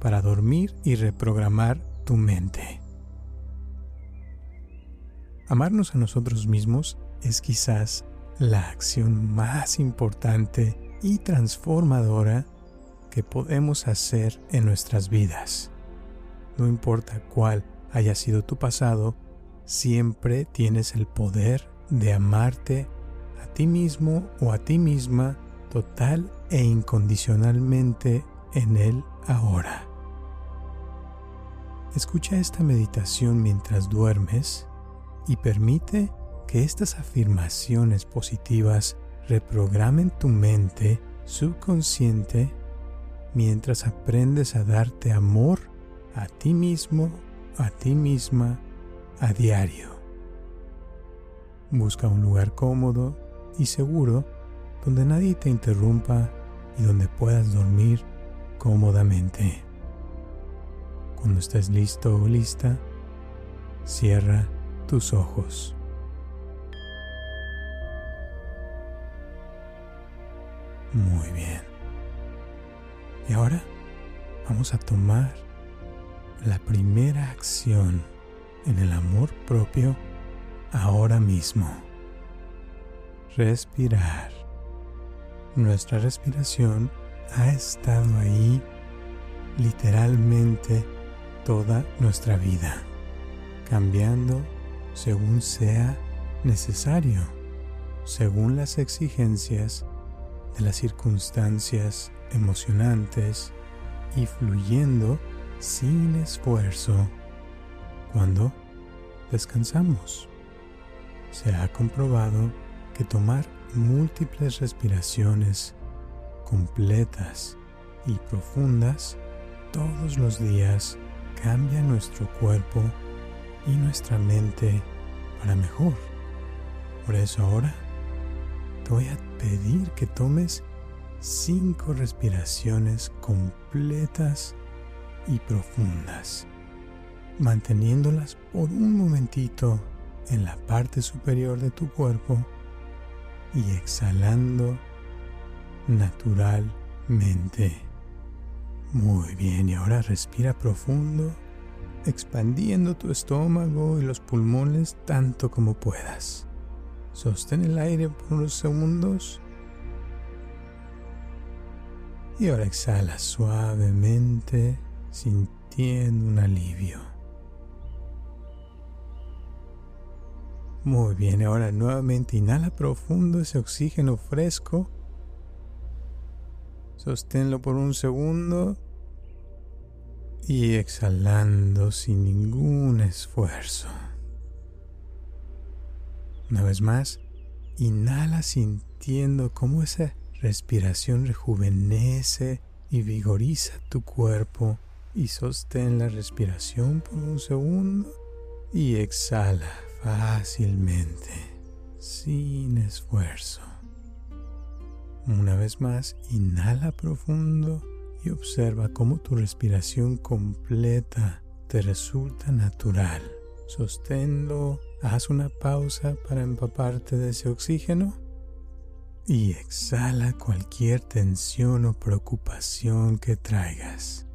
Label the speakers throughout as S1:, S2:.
S1: para dormir y reprogramar tu mente. Amarnos a nosotros mismos es quizás la acción más importante y transformadora que podemos hacer en nuestras vidas. No importa cuál haya sido tu pasado, siempre tienes el poder de amarte a ti mismo o a ti misma total e incondicionalmente en él ahora. Escucha esta meditación mientras duermes y permite que estas afirmaciones positivas reprogramen tu mente subconsciente mientras aprendes a darte amor a ti mismo, a ti misma, a diario. Busca un lugar cómodo y seguro donde nadie te interrumpa y donde puedas dormir cómodamente. Cuando estés listo o lista, cierra tus ojos. Muy bien. Y ahora vamos a tomar la primera acción en el amor propio ahora mismo. Respirar. Nuestra respiración ha estado ahí literalmente toda nuestra vida, cambiando según sea necesario, según las exigencias de las circunstancias emocionantes y fluyendo sin esfuerzo cuando descansamos. Se ha comprobado que tomar múltiples respiraciones completas y profundas todos los días cambia nuestro cuerpo y nuestra mente para mejor. Por eso ahora te voy a pedir que tomes cinco respiraciones completas y profundas, manteniéndolas por un momentito en la parte superior de tu cuerpo y exhalando naturalmente. Muy bien, y ahora respira profundo, expandiendo tu estómago y los pulmones tanto como puedas. Sostén el aire por unos segundos. Y ahora exhala suavemente, sintiendo un alivio. Muy bien, ahora nuevamente inhala profundo ese oxígeno fresco. Sosténlo por un segundo y exhalando sin ningún esfuerzo. Una vez más, inhala sintiendo cómo esa respiración rejuvenece y vigoriza tu cuerpo y sostén la respiración por un segundo y exhala fácilmente, sin esfuerzo. Una vez más, inhala profundo y observa cómo tu respiración completa te resulta natural. Sosténlo Haz una pausa para empaparte de ese oxígeno y exhala cualquier tensión o preocupación que traigas.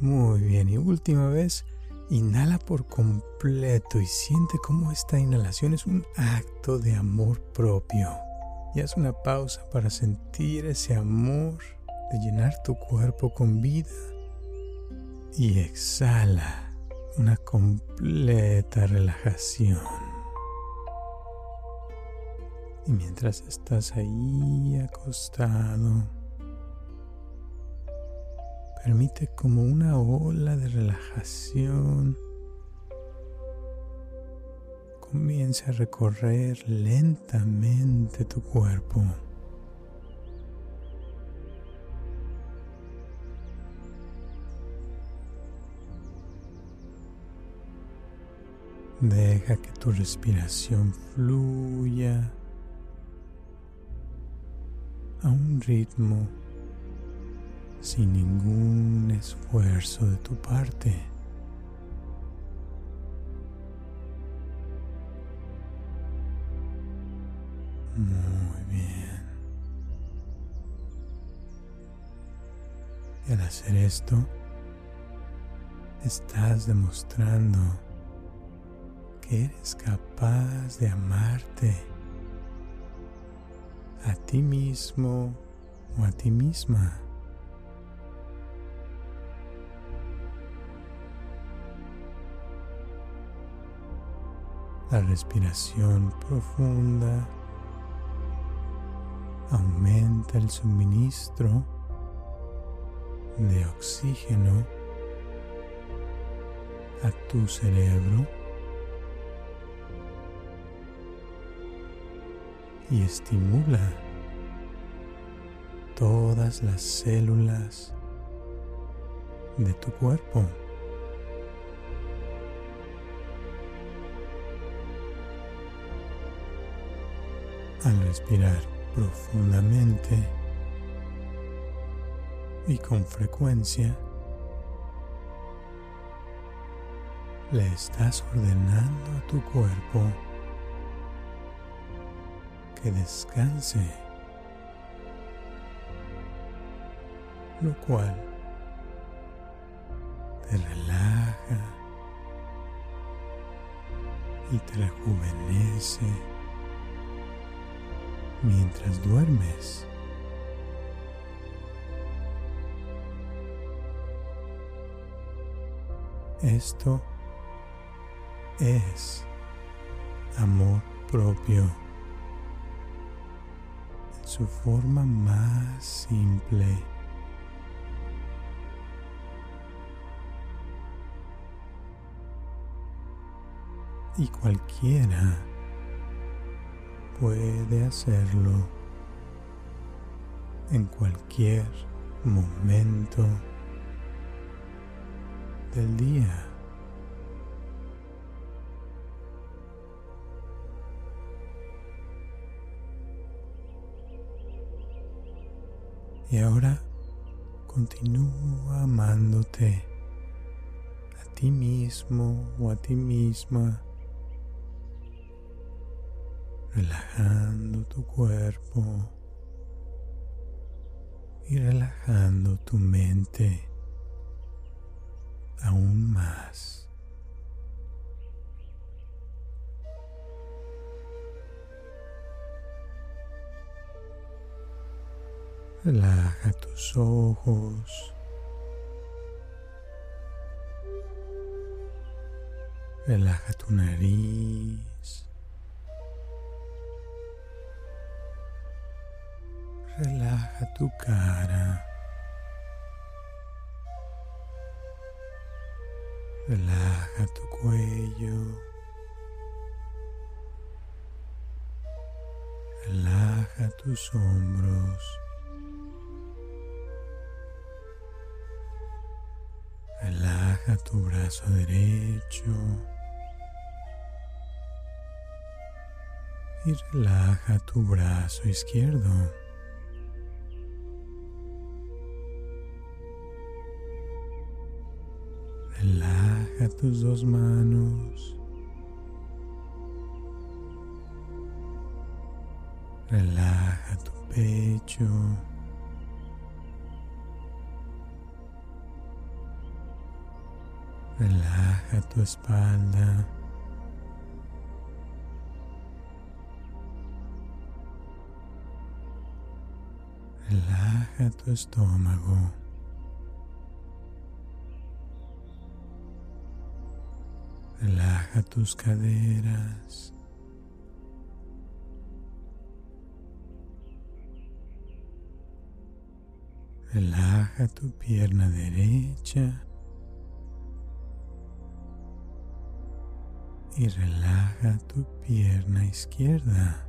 S1: Muy bien, y última vez, inhala por completo y siente cómo esta inhalación es un acto de amor propio. Y haz una pausa para sentir ese amor de llenar tu cuerpo con vida. Y exhala una completa relajación. Y mientras estás ahí acostado, permite como una ola de relajación comience a recorrer lentamente tu cuerpo. Deja que tu respiración fluya a un ritmo sin ningún esfuerzo de tu parte. Muy bien. Y al hacer esto, estás demostrando que eres capaz de amarte a ti mismo o a ti misma. La respiración profunda aumenta el suministro de oxígeno a tu cerebro y estimula todas las células de tu cuerpo. Al respirar profundamente y con frecuencia, le estás ordenando a tu cuerpo que descanse, lo cual te relaja y te rejuvenece mientras duermes. Esto es amor propio en su forma más simple. Y cualquiera puede hacerlo en cualquier momento del día. Y ahora continúa amándote a ti mismo o a ti misma, relajando tu cuerpo y relajando tu mente aún más. Relaja tus ojos. Relaja tu nariz. Relaja tu cara. Relaja tu cuello. Relaja tus hombros. Relaja tu brazo derecho y relaja tu brazo izquierdo. Relaja tus dos manos. Relaja tu pecho. Relaja tu espalda. Relaja tu estómago. Relaja tus caderas. Relaja tu pierna derecha. y relaja tu pierna izquierda.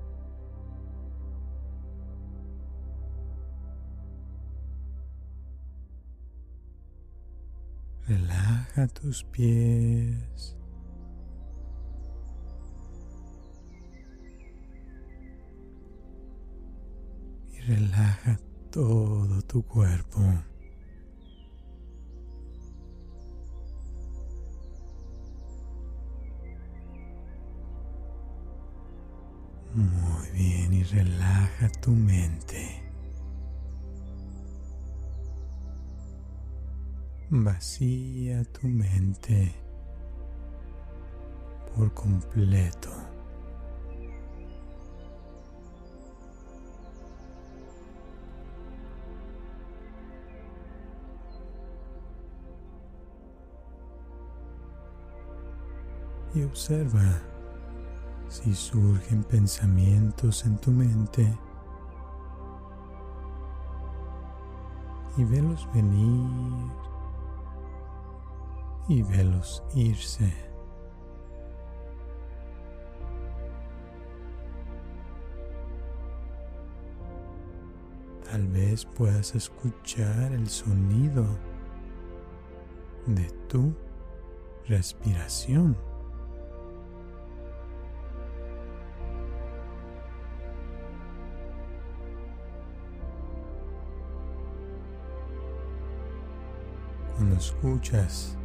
S1: Relaja tus pies relaja todo tu cuerpo. Muy bien y relaja tu mente. Vacía tu mente por completo. Observa si surgen pensamientos en tu mente y velos venir y velos irse. Tal vez puedas escuchar el sonido de tu respiración. Escuchas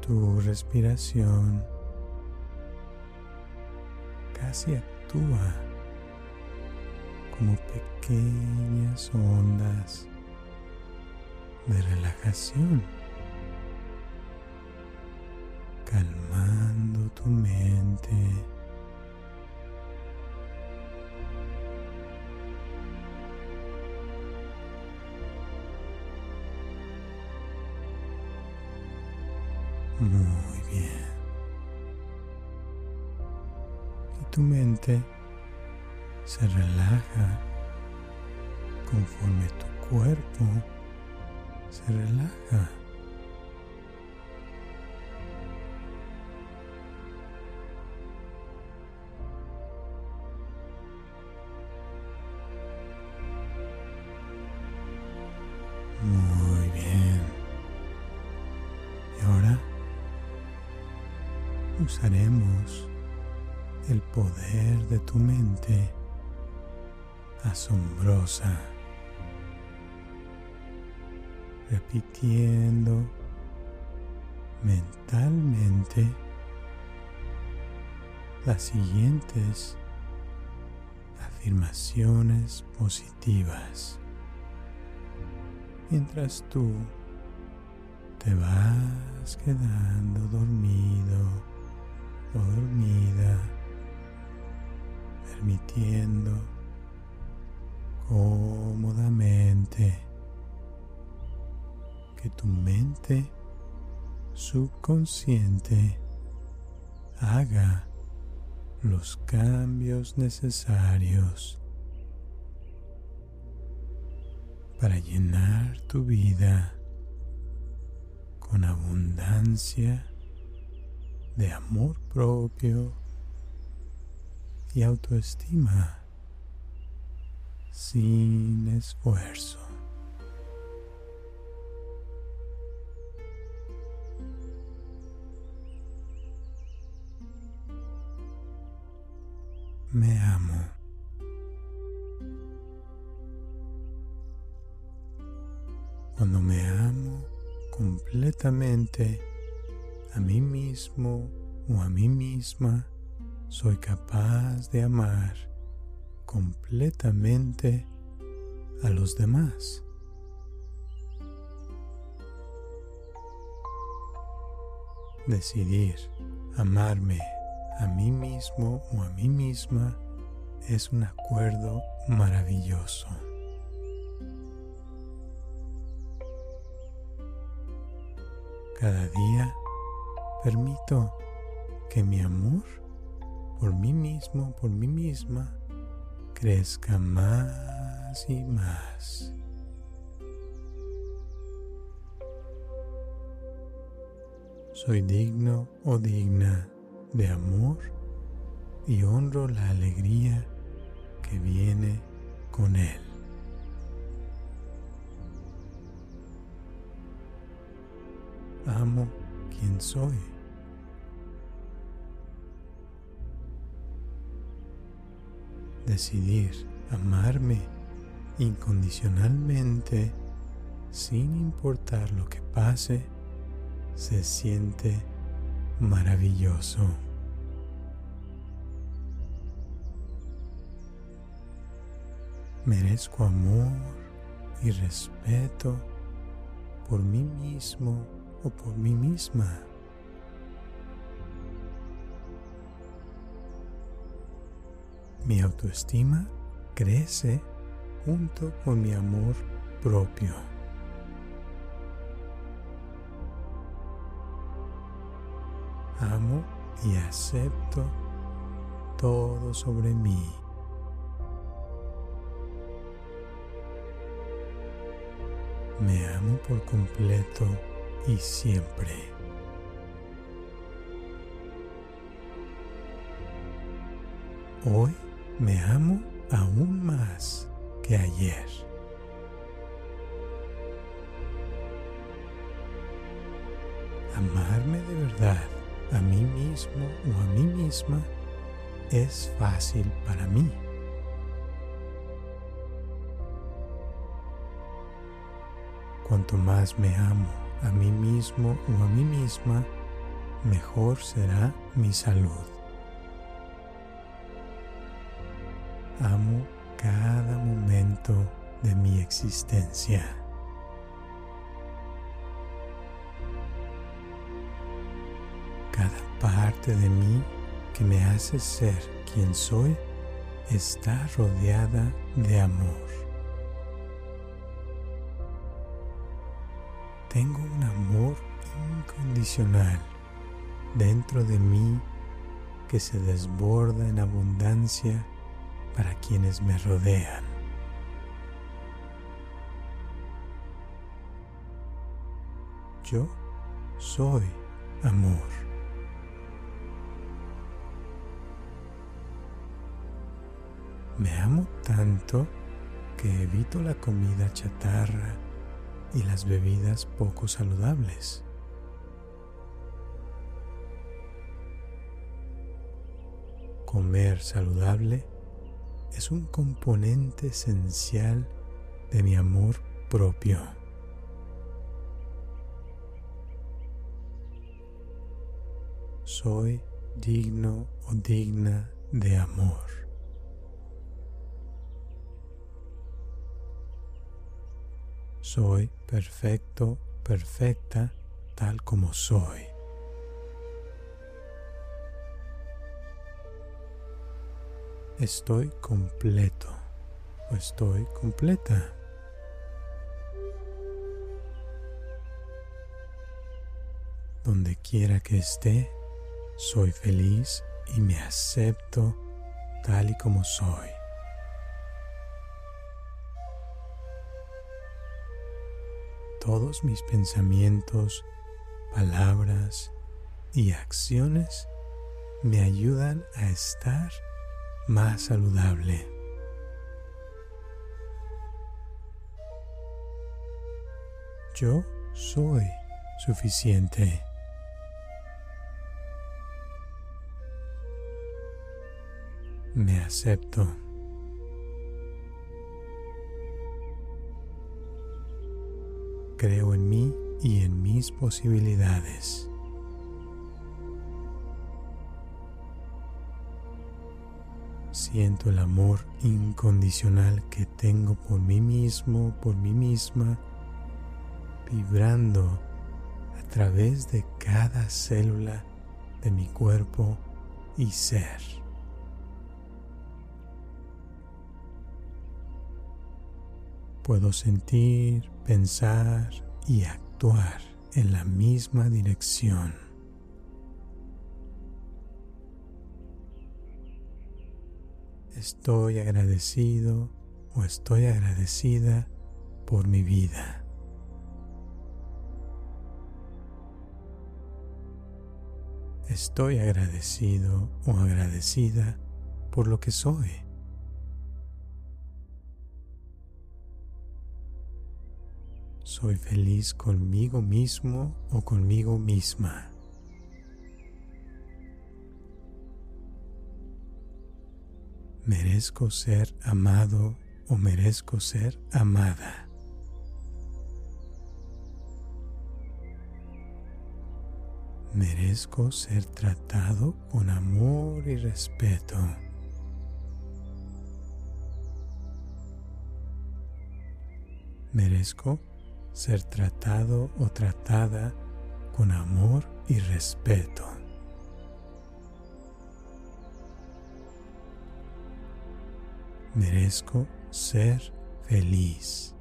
S1: tu respiración, casi actúa como pequeñas ondas de relajación, calmando tu mente se relaja conforme tu cuerpo se relaja. De tu mente asombrosa, repitiendo mentalmente las siguientes afirmaciones positivas. Mientras tú te vas quedando dormido dormida, permitiendo cómodamente que tu mente subconsciente haga los cambios necesarios para llenar tu vida con abundancia de amor propio y autoestima sin esfuerzo. Me amo. Cuando me amo completamente, a mí mismo o a mí misma, soy capaz de amar completamente a los demás. Decidir amarme a mí mismo o a mí misma es un acuerdo maravilloso. Cada día Permito que mi amor por mí mismo, por mí misma, crezca más y más. Soy digno o digna de amor y honro la alegría que viene con él. Amo quien soy. Decidir amarme incondicionalmente sin importar lo que pase se siente maravilloso. Merezco amor y respeto por mí mismo o por mí misma. Mi autoestima crece junto con mi amor propio. Amo y acepto todo sobre mí. Me amo por completo y siempre. Hoy me amo aún más que ayer. Amarme de verdad a mí mismo o a mí misma es fácil para mí. Cuanto más me amo a mí mismo o a mí misma, mejor será mi salud. Amo cada momento de mi existencia. Cada parte de mí que me hace ser quien soy está rodeada de amor. Tengo un amor incondicional dentro de mí que se desborda en abundancia para quienes me rodean. Yo soy amor. Me amo tanto que evito la comida chatarra y las bebidas poco saludables. Comer saludable es un componente esencial de mi amor propio. Soy digno o digna de amor. Soy perfecto, perfecta tal como soy. Estoy completo o estoy completa. Donde quiera que esté, soy feliz y me acepto tal y como soy. Todos mis pensamientos, palabras y acciones me ayudan a estar más saludable. Yo soy suficiente. Me acepto. Creo en mí y en mis posibilidades. Siento el amor incondicional que tengo por mí mismo, por mí misma, vibrando a través de cada célula de mi cuerpo y ser. Puedo sentir, pensar y actuar en la misma dirección. Estoy agradecido o estoy agradecida por mi vida. Estoy agradecido o agradecida por lo que soy. Soy feliz conmigo mismo o conmigo misma. Merezco ser amado o merezco ser amada. Merezco ser tratado con amor y respeto. Merezco ser tratado o tratada con amor y respeto. Merezco ser feliz.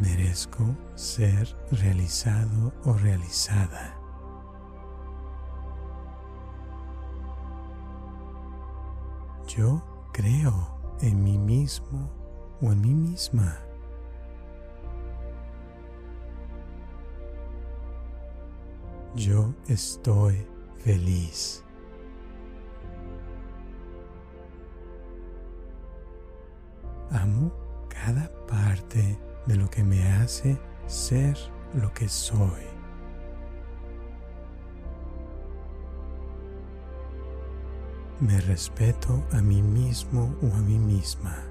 S1: Merezco ser realizado o realizada. Yo creo en mí mismo o en mí misma. Yo estoy feliz. De lo que me hace ser lo que soy. Me respeto a mí mismo o a mí misma.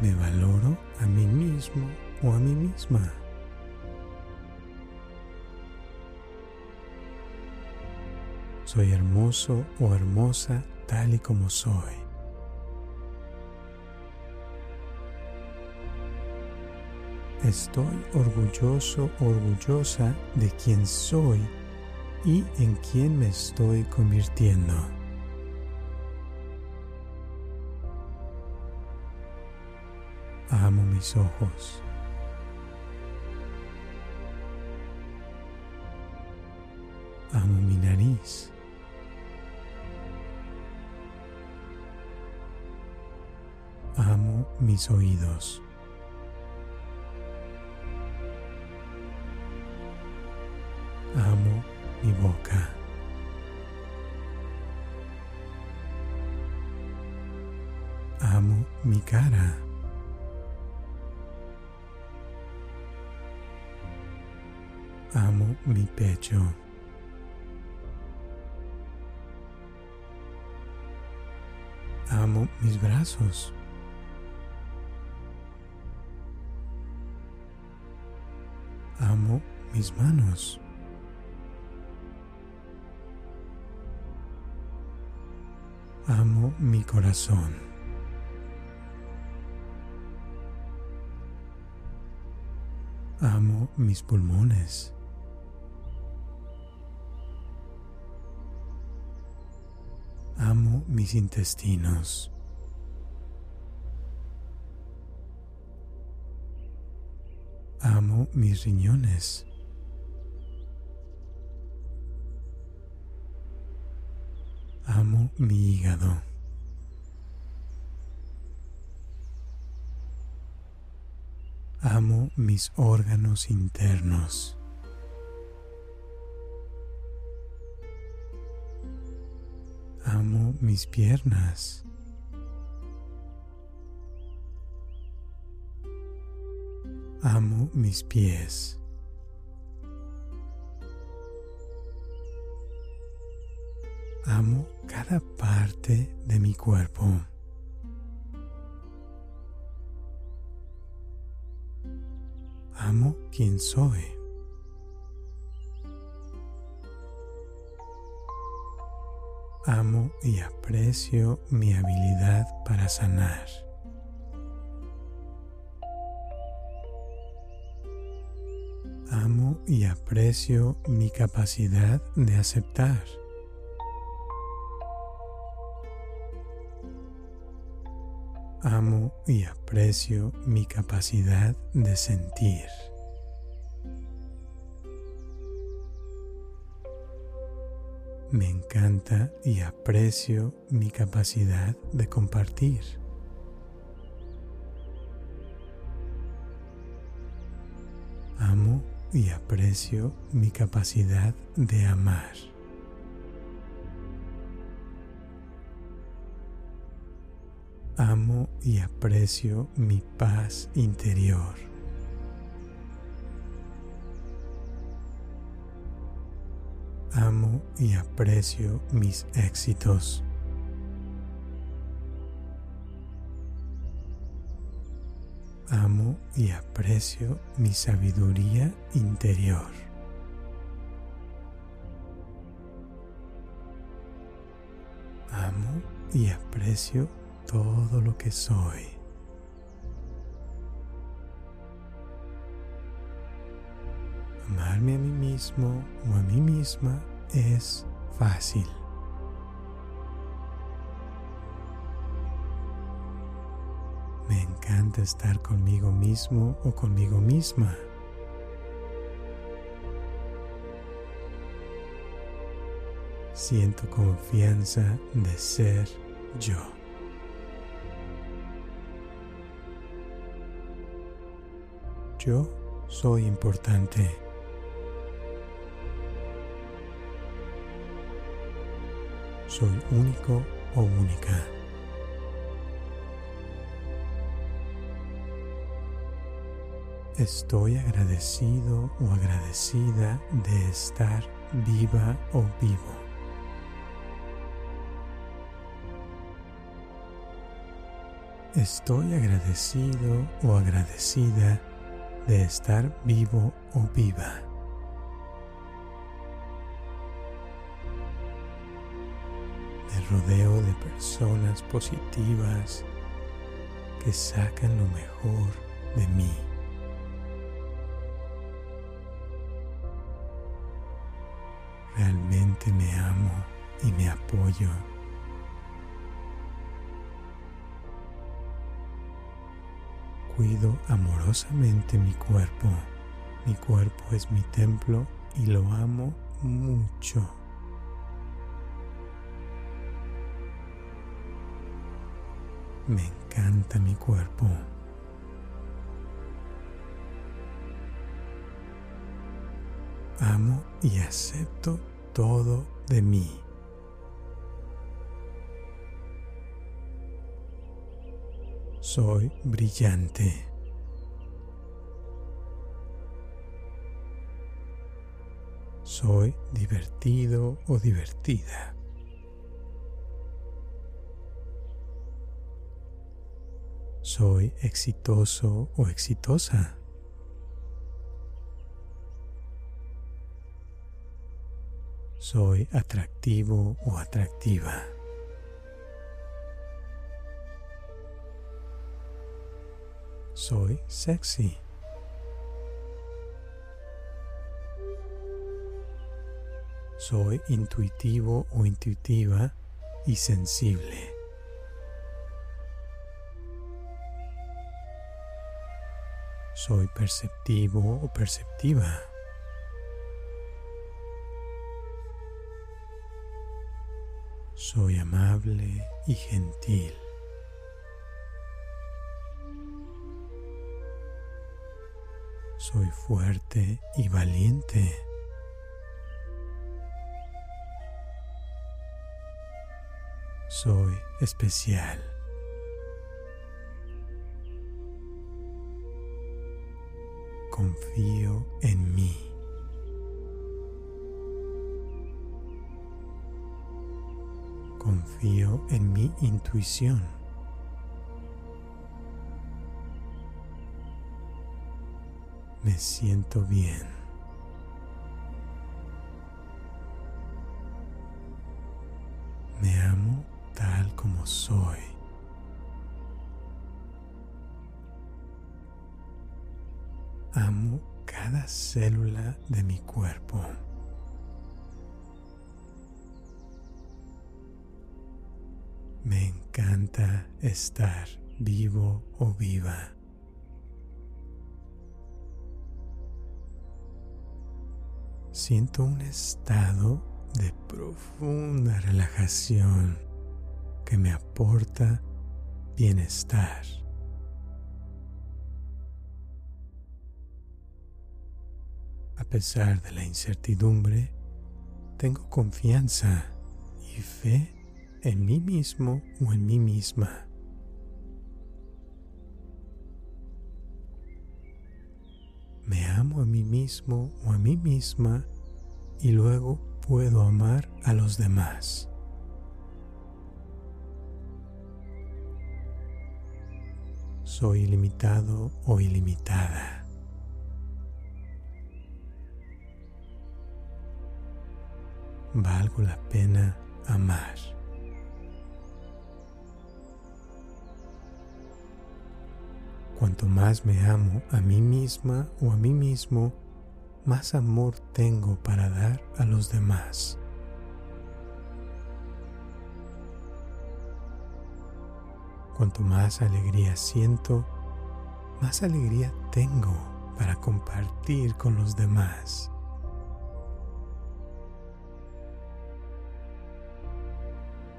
S1: Me valoro a mí mismo o a mí misma. Soy hermoso o hermosa tal y como soy. Estoy orgulloso orgullosa de quien soy y en quien me estoy convirtiendo. Amo mis ojos. Amo mi nariz. Amo mis oídos. Boca. Amo mi cara. Amo mi pecho. Amo mis brazos. Amo mis manos. Amo mi corazón. Amo mis pulmones. Amo mis intestinos. Amo mis riñones. Mi hígado. Amo mis órganos internos. Amo mis piernas. Amo mis pies. Amo cada parte de mi cuerpo. Amo quien soy. Amo y aprecio mi habilidad para sanar. Amo y aprecio mi capacidad de aceptar. Y aprecio mi capacidad de sentir. Me encanta y aprecio mi capacidad de compartir. Amo y aprecio mi capacidad de amar. y aprecio mi paz interior. Amo y aprecio mis éxitos. Amo y aprecio mi sabiduría interior. Amo y aprecio todo lo que soy. Amarme a mí mismo o a mí misma es fácil. Me encanta estar conmigo mismo o conmigo misma. Siento confianza de ser yo. Yo soy importante. Soy único o única. Estoy agradecido o agradecida de estar viva o vivo. Estoy agradecido o agradecida de estar vivo o viva. Me rodeo de personas positivas que sacan lo mejor de mí. Realmente me amo y me apoyo. Cuido amorosamente mi cuerpo. Mi cuerpo es mi templo y lo amo mucho. Me encanta mi cuerpo. Amo y acepto todo de mí. Soy brillante. Soy divertido o divertida. Soy exitoso o exitosa. Soy atractivo o atractiva. Soy sexy. Soy intuitivo o intuitiva y sensible. Soy perceptivo o perceptiva. Soy amable y gentil. Soy fuerte y valiente. Soy especial. Confío en mí. Confío en mi intuición. Me siento bien. Me amo tal como soy. Amo cada célula de mi cuerpo. Me encanta estar vivo o viva. Siento un estado de profunda relajación que me aporta bienestar. A pesar de la incertidumbre, tengo confianza y fe en mí mismo o en mí misma. Me amo a mí mismo o a mí misma y luego puedo amar a los demás. Soy ilimitado o ilimitada. Valgo la pena amar. Cuanto más me amo a mí misma o a mí mismo, más amor tengo para dar a los demás. Cuanto más alegría siento, más alegría tengo para compartir con los demás.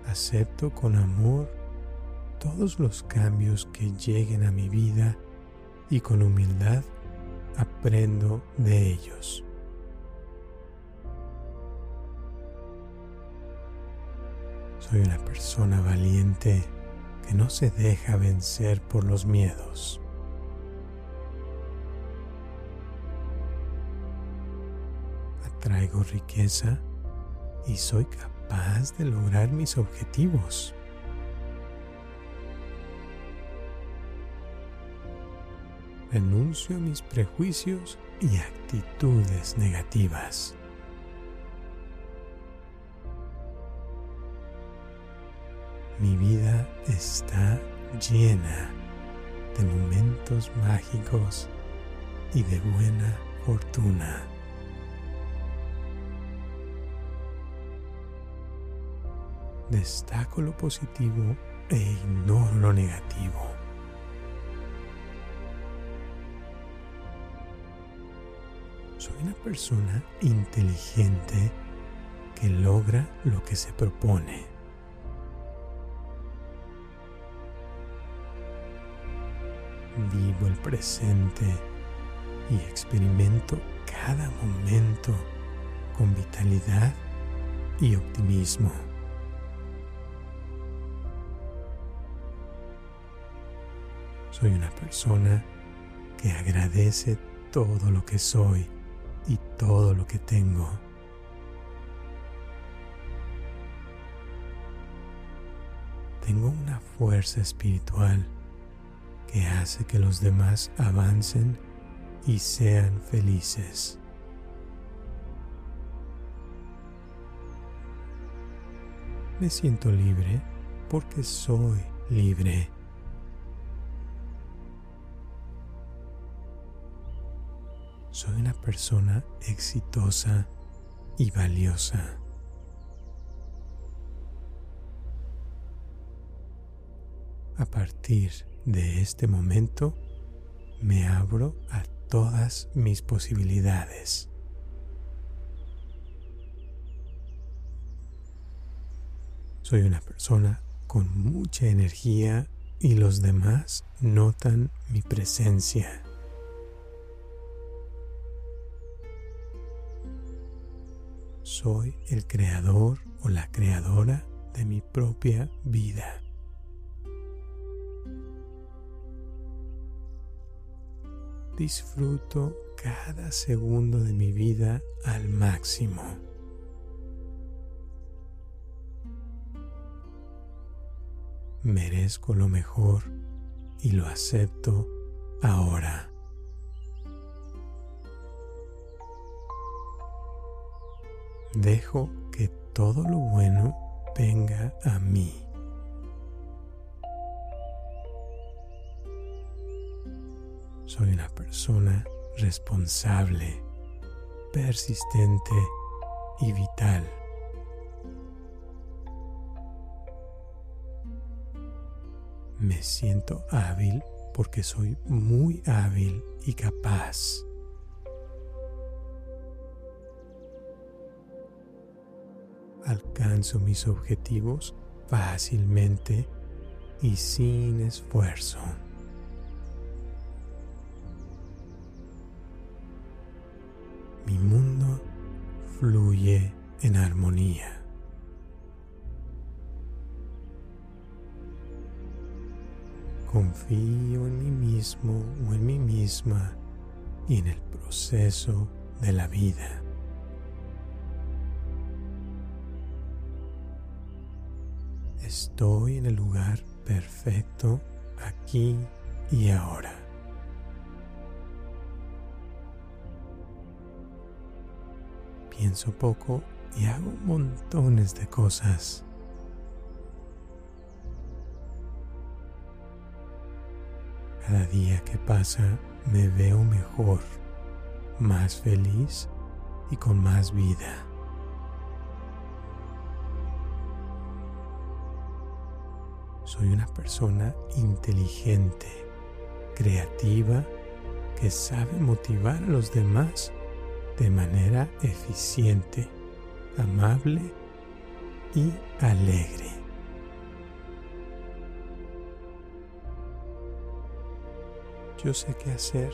S1: Acepto con amor todos los cambios que lleguen a mi vida y con humildad aprendo de ellos. Soy una persona valiente que no se deja vencer por los miedos. Atraigo riqueza y soy capaz de lograr mis objetivos. Renuncio a mis prejuicios y actitudes negativas. Mi vida está llena de momentos mágicos y de buena fortuna. Destaco lo positivo e ignoro lo negativo. Una persona inteligente que logra lo que se propone. Vivo el presente y experimento cada momento con vitalidad y optimismo. Soy una persona que agradece todo lo que soy y todo lo que tengo. Tengo una fuerza espiritual que hace que los demás avancen y sean felices. Me siento libre porque soy libre. Soy una persona exitosa y valiosa. A partir de este momento me abro a todas mis posibilidades. Soy una persona con mucha energía y los demás notan mi presencia. Soy el creador o la creadora de mi propia vida. Disfruto cada segundo de mi vida al máximo. Merezco lo mejor y lo acepto ahora. Dejo que todo lo bueno venga a mí. Soy una persona responsable, persistente y vital. Me siento hábil porque soy muy hábil y capaz. Alcanzo mis objetivos fácilmente y sin esfuerzo. Mi mundo fluye en armonía. Confío en mí mismo o en mí misma y en el proceso de la vida. Estoy en el lugar perfecto aquí y ahora. Pienso poco y hago montones de cosas. Cada día que pasa me veo mejor, más feliz y con más vida. Soy una persona inteligente, creativa, que sabe motivar a los demás de manera eficiente, amable y alegre. Yo sé qué hacer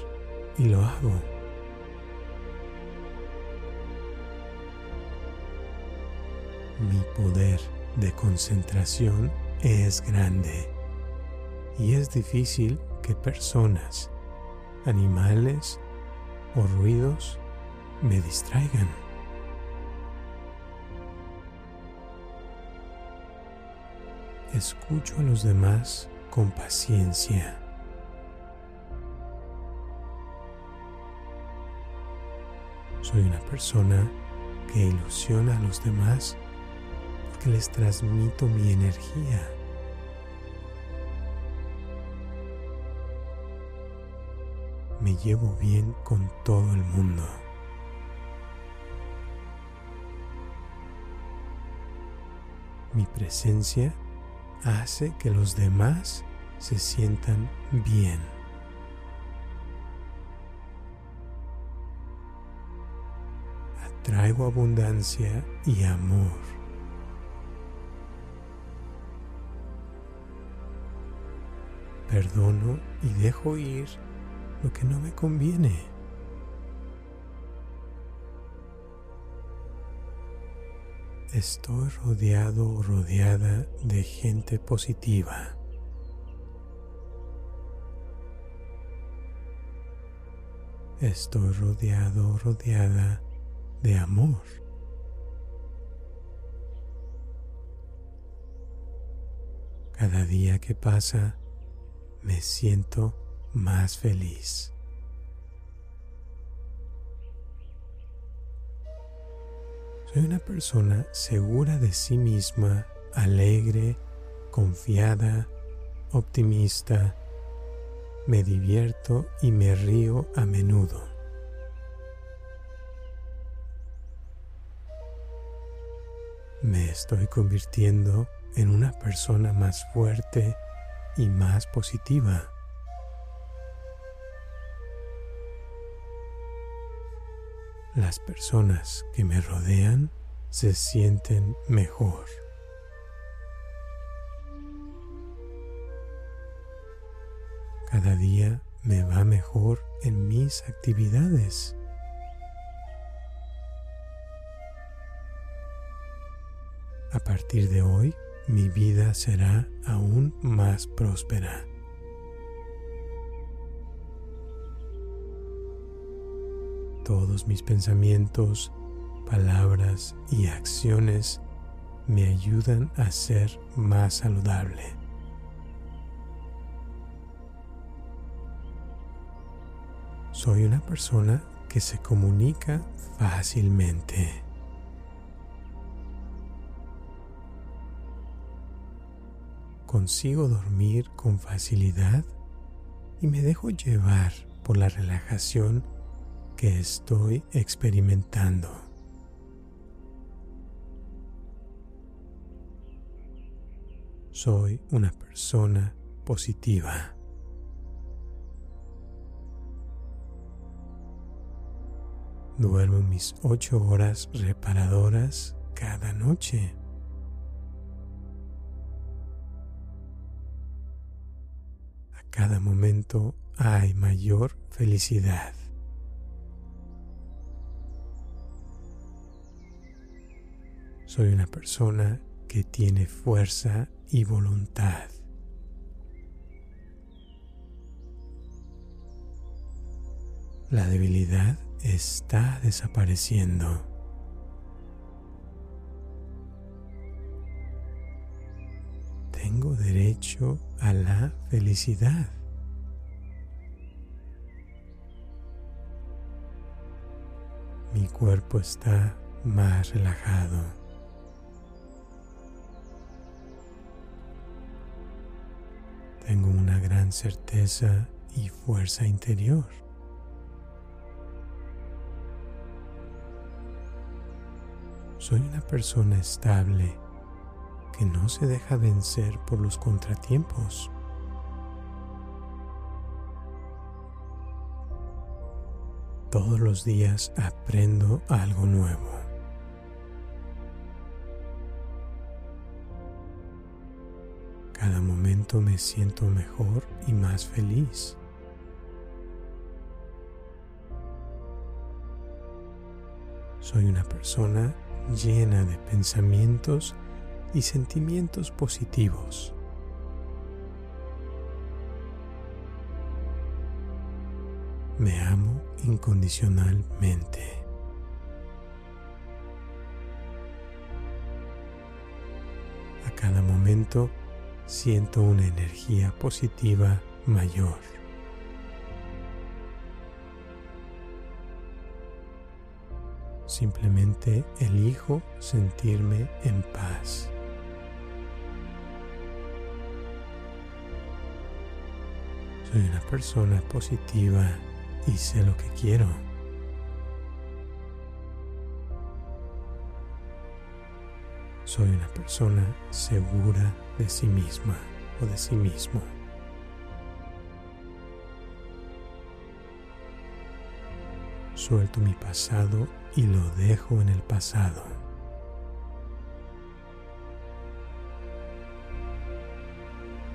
S1: y lo hago. Mi poder de concentración es grande y es difícil que personas, animales o ruidos me distraigan. Escucho a los demás con paciencia. Soy una persona que ilusiona a los demás porque les transmito mi energía. Llevo bien con todo el mundo. Mi presencia hace que los demás se sientan bien. traigo abundancia y amor. Perdono y dejo ir lo que no me conviene. Estoy rodeado o rodeada de gente positiva. Estoy rodeado o rodeada de amor. Cada día que pasa me siento más feliz. Soy una persona segura de sí misma, alegre, confiada, optimista. Me divierto y me río a menudo. me estoy convirtiendo en una persona más fuerte y más positiva. Las personas que me rodean se sienten mejor. Cada día me va mejor en mis actividades. A partir de hoy, mi vida será aún más próspera. Todos mis pensamientos, palabras y acciones me ayudan a ser más saludable. Soy una persona que se comunica fácilmente. consigo dormir con facilidad y me dejo llevar por la relajación que estoy experimentando. Soy una persona positiva. Duermo mis ocho horas reparadoras cada noche. cada momento hay mayor felicidad. Soy una persona que tiene fuerza y voluntad. La debilidad está desapareciendo. derecho a la felicidad. Mi cuerpo está más relajado. Tengo una gran certeza y fuerza interior. Soy una persona estable que no se deja vencer por los contratiempos. Todos los días aprendo algo nuevo. Me siento mejor y más feliz. Soy una persona llena de pensamientos y sentimientos positivos. Me amo incondicionalmente. A cada momento siento una energía positiva mayor. Simplemente elijo sentirme en paz. Soy una persona positiva y sé lo que quiero. Soy una persona segura de sí misma o de sí mismo. Suelto mi pasado y lo dejo en el pasado.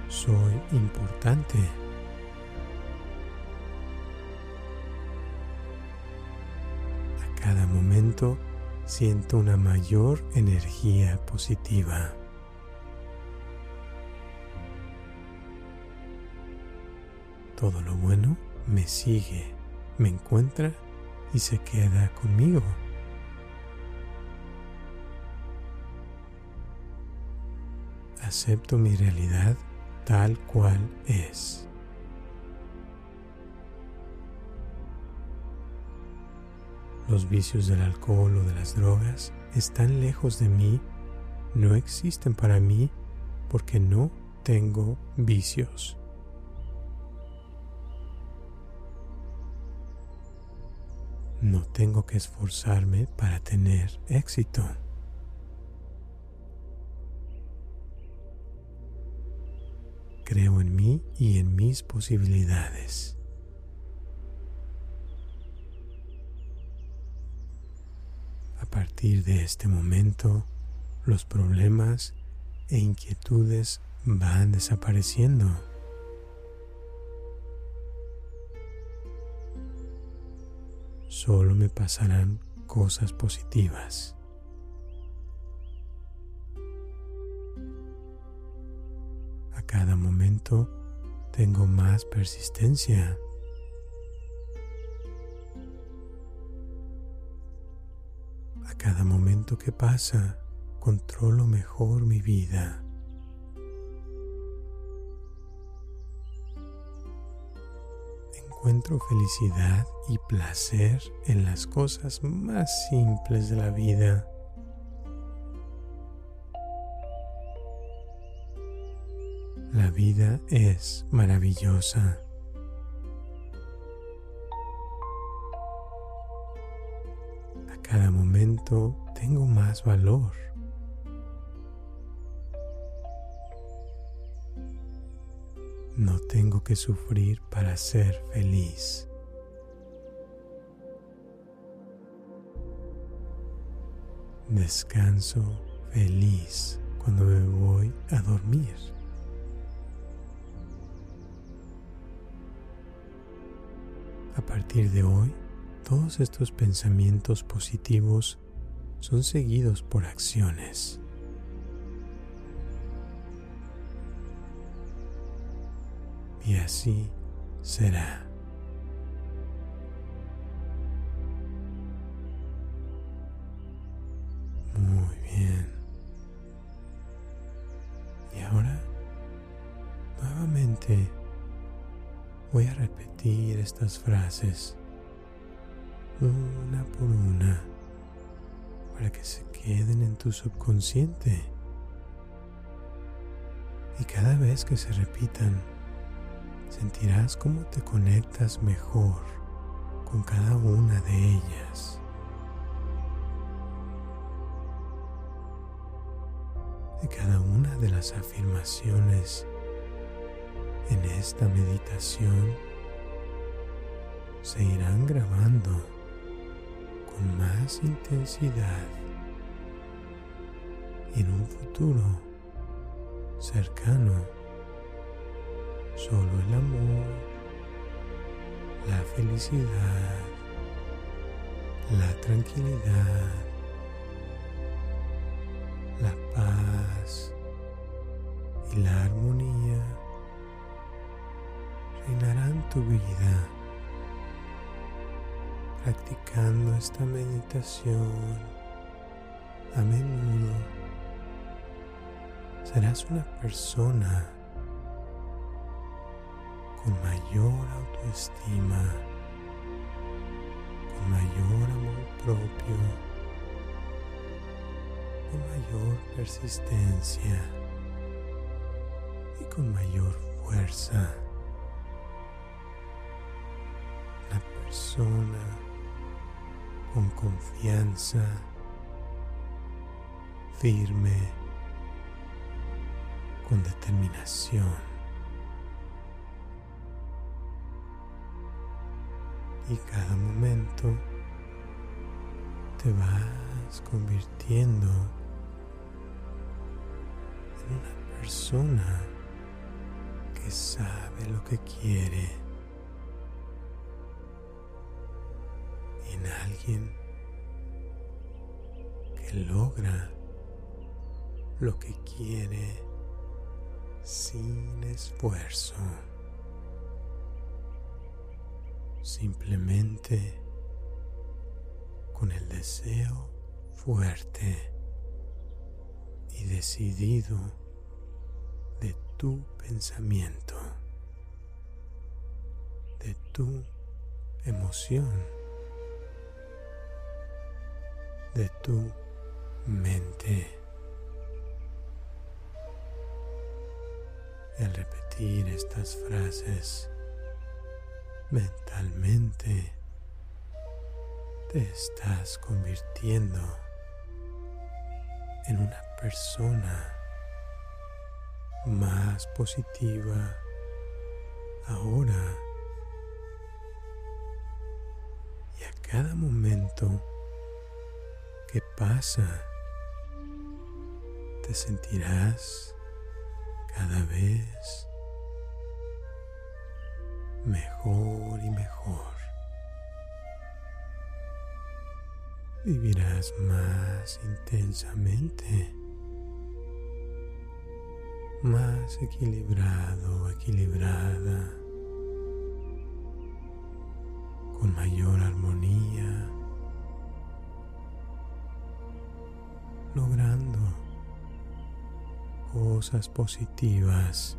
S1: Soy importante. A cada momento siento una mayor energía positiva. Todo lo bueno me sigue, me encuentra y se queda conmigo. Acepto mi realidad tal cual es. Los vicios del alcohol o de las drogas están lejos de mí, no existen para mí porque no tengo vicios. No tengo que esforzarme para tener éxito. Creo en mí y en mis posibilidades. Partir de este momento, los problemas e inquietudes van desapareciendo. solo me pasarán cosas positivas. A cada momento tengo más persistencia. Cada momento que pasa, controlo mejor mi vida. encuentro felicidad y placer en las cosas más simples de la vida. La vida es maravillosa. Tengo más valor. No tengo que sufrir para ser feliz. Descanso feliz cuando me voy a dormir. A partir de hoy, todos estos pensamientos positivos son seguidos por acciones. y así será. Muy bien. Y ahora nuevamente voy a repetir estas frases una por una para que se queden en tu subconsciente. Y cada vez que se repitan, sentirás cómo te conectas mejor con cada una de ellas. De cada una de las afirmaciones en esta meditación se irán grabando con más intensidad. Y en un futuro cercano solo el amor, la felicidad, la tranquilidad, la paz y la armonía reinarán tu vida practicando esta meditación a menudo serás una persona con mayor autoestima, con mayor amor propio, con mayor persistencia y con mayor fuerza. Una persona con confianza, firme, con determinación. y cada momento te vas convirtiendo en una persona que sabe lo que quiere, alguien que logra lo que quiere sin esfuerzo. simplemente con el deseo fuerte y decidido de tu pensamiento, de tu emoción, de tu mente. al repetir estas frases, mentalmente te estás convirtiendo en una persona más positiva ahora y a cada momento pasa te sentirás cada vez mejor y mejor. Vivirás más intensamente, más equilibrado, equilibrada, con mayor armonía, logrando cosas positivas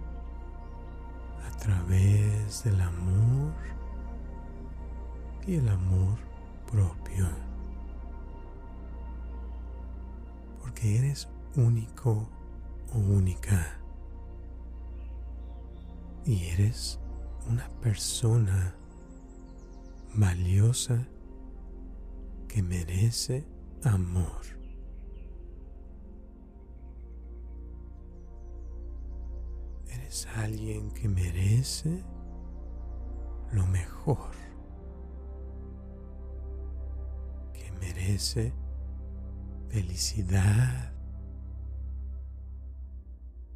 S1: través del amor y el amor propio. Porque eres único o única. Y eres una persona valiosa que merece amor. Es alguien que merece lo mejor, que merece felicidad.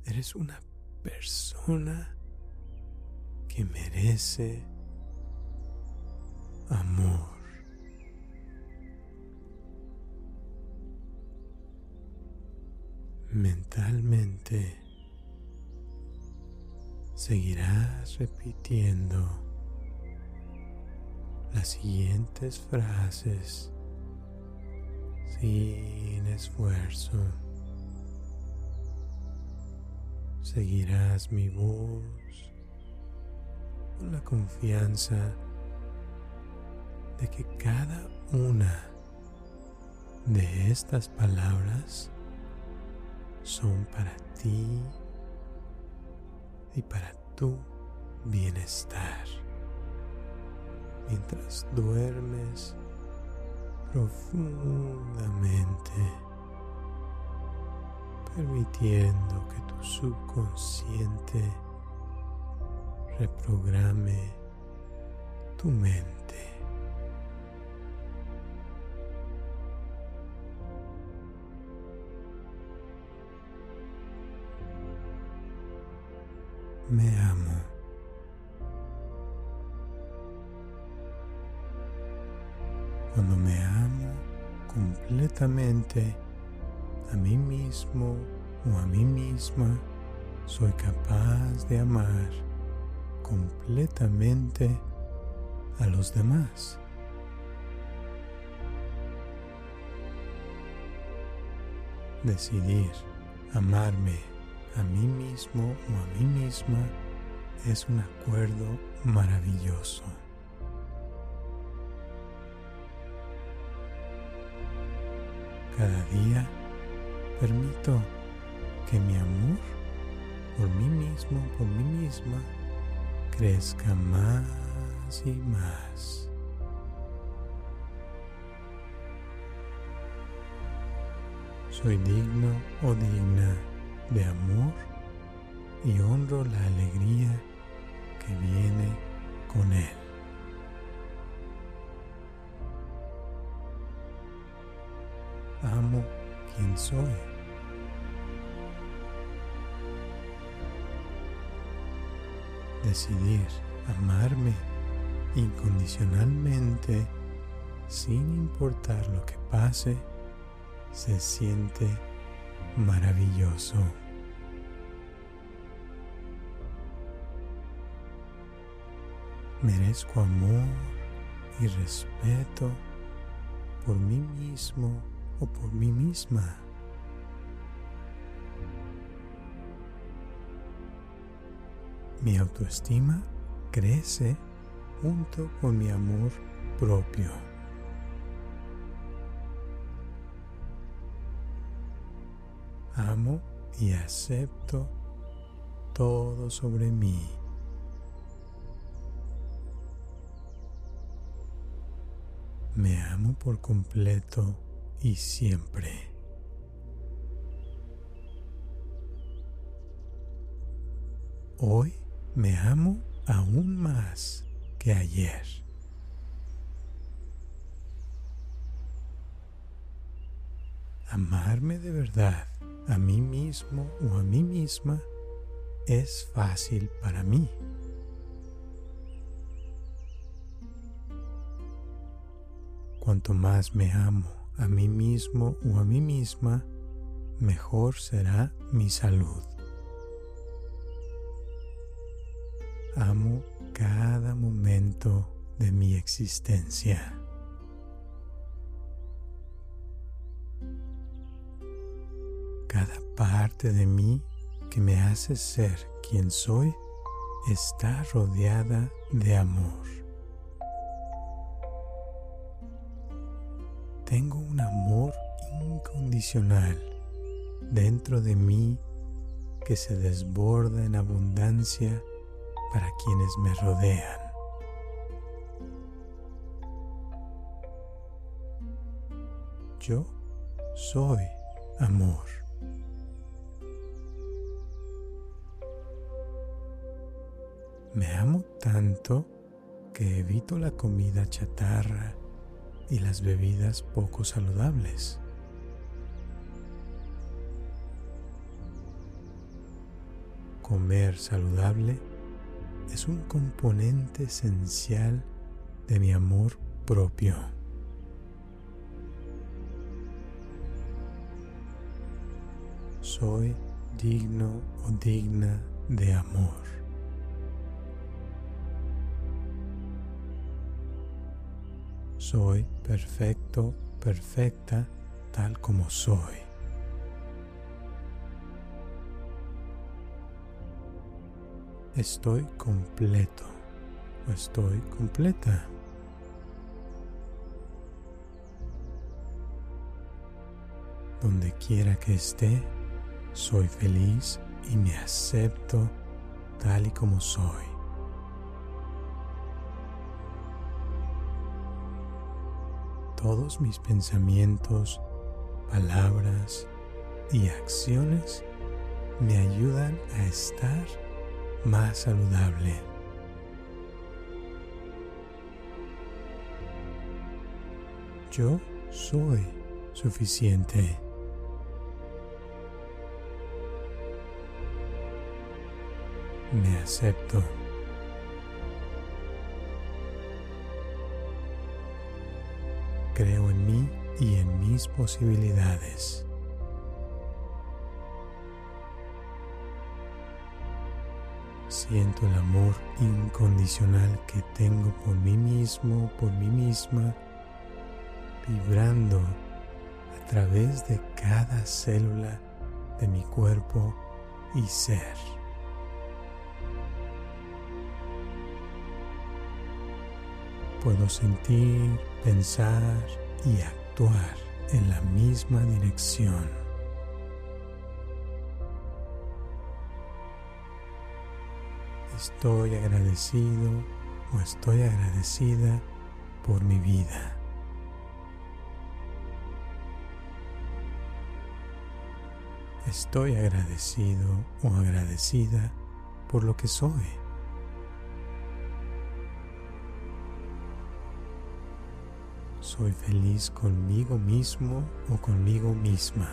S1: Eres una persona que merece amor. Mentalmente seguirás repitiendo las siguientes frases sin esfuerzo. seguirás mi voz con la confianza de que cada una de estas palabras son para ti y para tu bienestar. Mientras duermes profundamente, permitiendo que tu subconsciente reprograme tu mente. Me amo. Cuando me amo completamente a mí mismo o a mí misma, soy capaz de amar completamente a los demás. Decidir amarme a mí mismo o a mí misma es un acuerdo maravilloso. Cada día permito que mi amor por mí mismo, por mí misma, crezca más y más. Soy digno o digna de amor y honro la alegría que viene con él. Amo quien soy. Decidir amarme incondicionalmente sin importar lo que pase se siente maravilloso. Merezco amor y respeto por mí mismo o por mí misma. Mi autoestima crece junto con mi amor propio. Amo y acepto todo sobre mí. Me amo por completo y siempre. Hoy me amo aún más que ayer. Amarme de verdad a mí mismo o a mí misma es fácil para mí. Cuanto más me amo a mí mismo o a mí misma, mejor será mi salud. Amo cada momento de mi existencia. Parte de mí que me hace ser quien soy está rodeada de amor. Tengo un amor incondicional dentro de mí que se desborda en abundancia para quienes me rodean. Yo soy amor. Me amo tanto que evito la comida chatarra y las bebidas poco saludables. Comer saludable es un componente esencial de mi amor propio. Soy digno o digna de amor. Soy perfecto, perfecta, tal como soy. estoy completo o estoy completa. Donde quiera que esté, soy feliz y me acepto tal y como soy. Todos mis pensamientos, palabras y acciones me ayudan a estar más saludable. Yo soy suficiente. Me acepto. Mis posibilidades. Siento el amor incondicional que tengo por mí mismo, por mí misma, vibrando a través de cada célula de mi cuerpo y ser. Puedo sentir, pensar y actuar en la misma dirección. Estoy agradecido o estoy agradecida por mi vida. Estoy agradecido o agradecida por lo que soy. Soy feliz conmigo mismo o conmigo misma.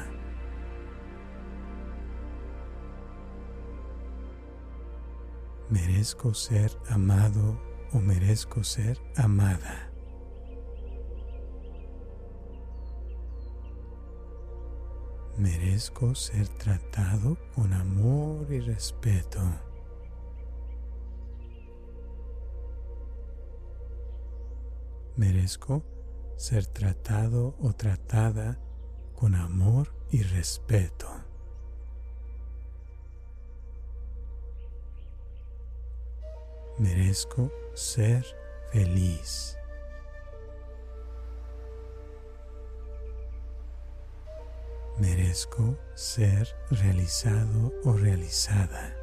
S1: Merezco ser amado o merezco ser amada. Merezco ser tratado con amor y respeto. Merezco ser tratado o tratada con amor y respeto. Merezco ser feliz. Merezco ser realizado o realizada.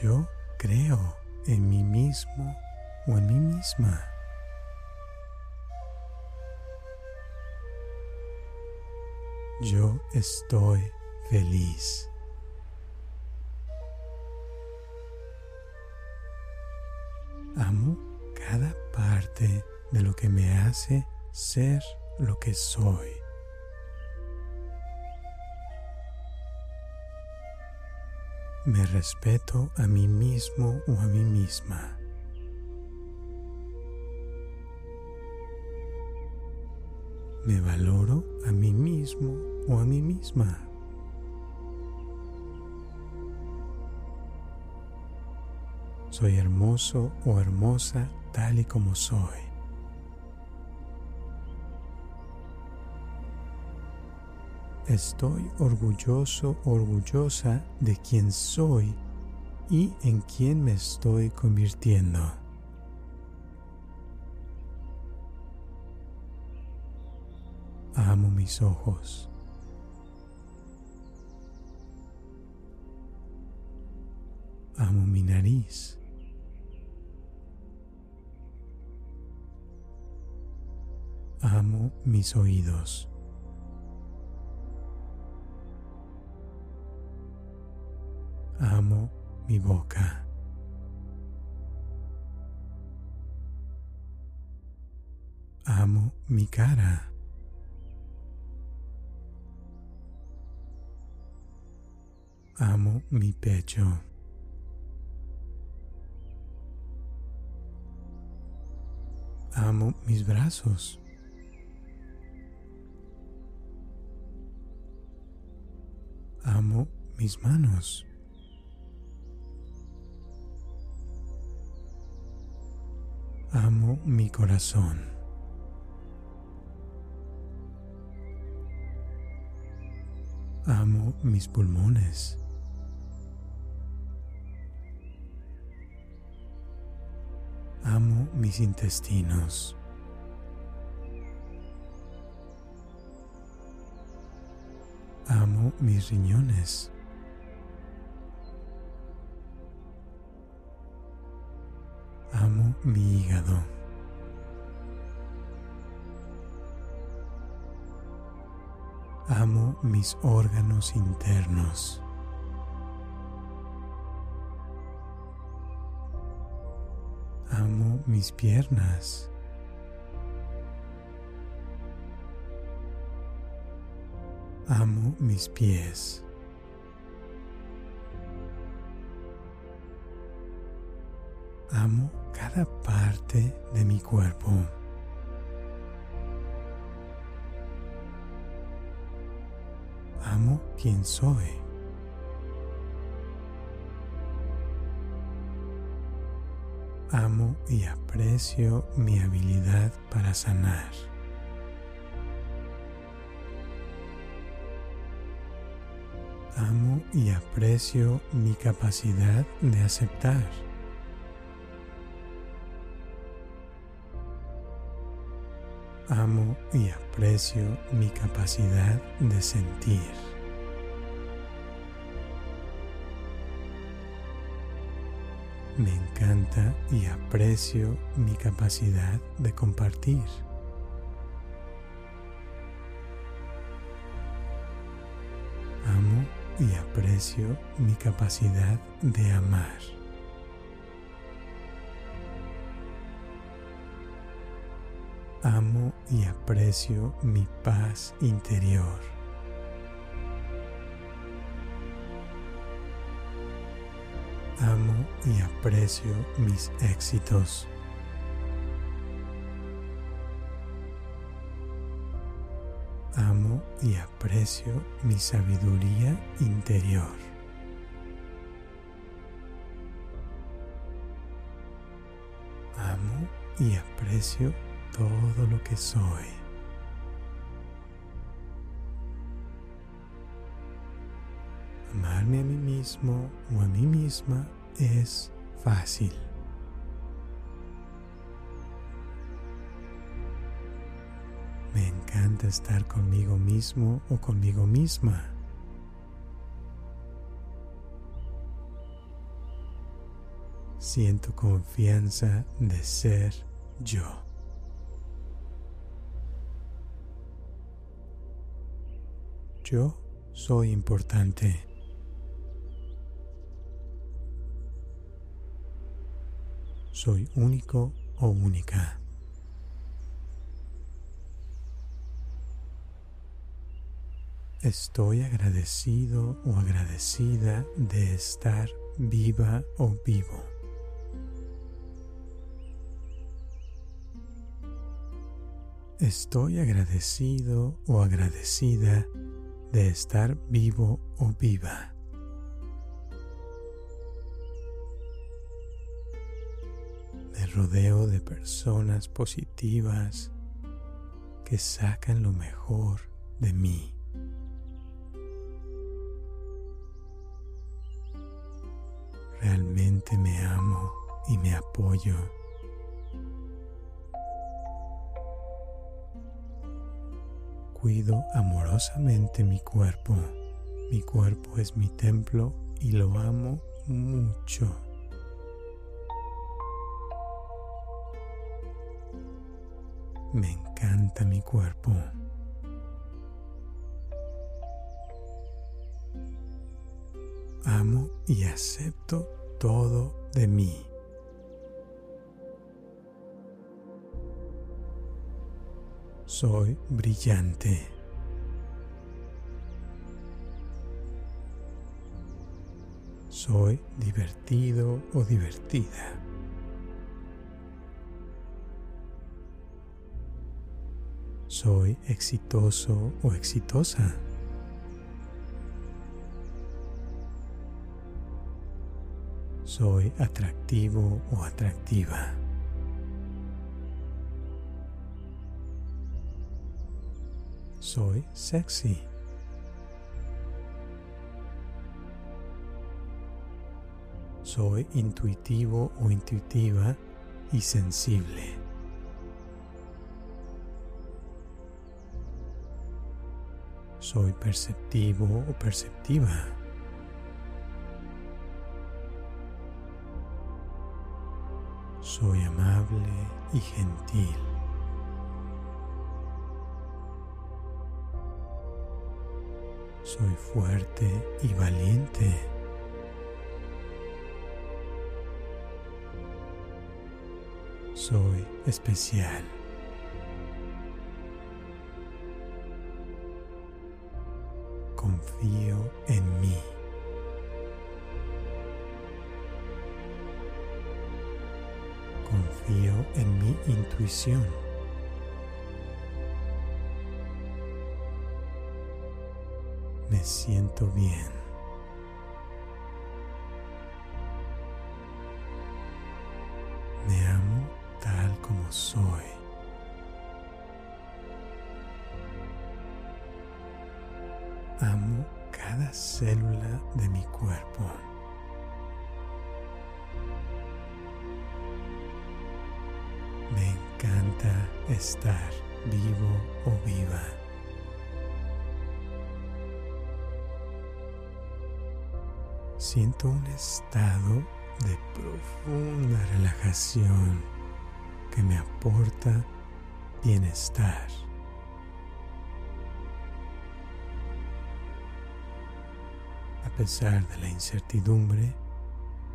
S1: Yo creo en mí mismo o en mí misma. Yo estoy feliz. Amo cada parte de lo que me hace ser lo que soy. Me respeto a mí mismo o a mí misma. Me valoro a mí mismo o a mí misma. Soy hermoso o hermosa tal y como soy. Estoy orgulloso, orgullosa de quien soy y en quien me estoy convirtiendo. Amo mis ojos. Amo mi nariz. Amo mis oídos. Amo mi boca. Amo mi cara. Amo mi pecho. Amo mis brazos. Amo mis manos. Amo mi corazón. Amo mis pulmones. Amo mis intestinos. Amo mis riñones. Mi hígado. Amo mis órganos internos. Amo mis piernas. Amo mis pies. Amo cada parte de mi cuerpo. Amo quien soy. Amo y aprecio mi habilidad para sanar. Amo y aprecio mi capacidad de aceptar. Amo y aprecio mi capacidad de sentir. Me encanta y aprecio mi capacidad de compartir. Amo y aprecio mi capacidad de amar. Amo y aprecio mi paz interior. Amo y aprecio mis éxitos. Amo y aprecio mi sabiduría interior. Amo y aprecio todo lo que soy. Amarme a mí mismo o a mí misma es fácil. Me encanta estar conmigo mismo o conmigo misma. Siento confianza de ser yo. Yo soy importante. Soy único o única. Estoy agradecido o agradecida de estar viva o vivo. Estoy agradecido o agradecida de estar vivo o viva. Me rodeo de personas positivas que sacan lo mejor de mí. Realmente me amo y me apoyo. Cuido amorosamente mi cuerpo. Mi cuerpo es mi templo y lo amo mucho. Me encanta mi cuerpo. Amo y acepto todo de mí. Soy brillante. Soy divertido o divertida. Soy exitoso o exitosa. Soy atractivo o atractiva. soy sexy. Soy intuitivo o intuitiva y sensible. Soy perceptivo o perceptiva. Soy amable y gentil. Soy fuerte y valiente. Soy especial. Confío en mí. Confío en mi intuición. Siento bien. Pesar de la incertidumbre,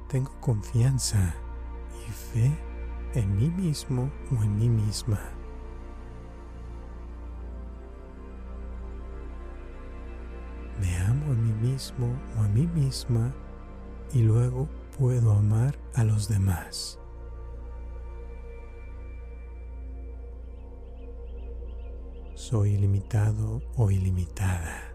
S1: tengo confianza y fe en mí mismo o en mí misma. Me amo a mí mismo o a mí misma y luego puedo amar a los demás. Soy ilimitado o ilimitada.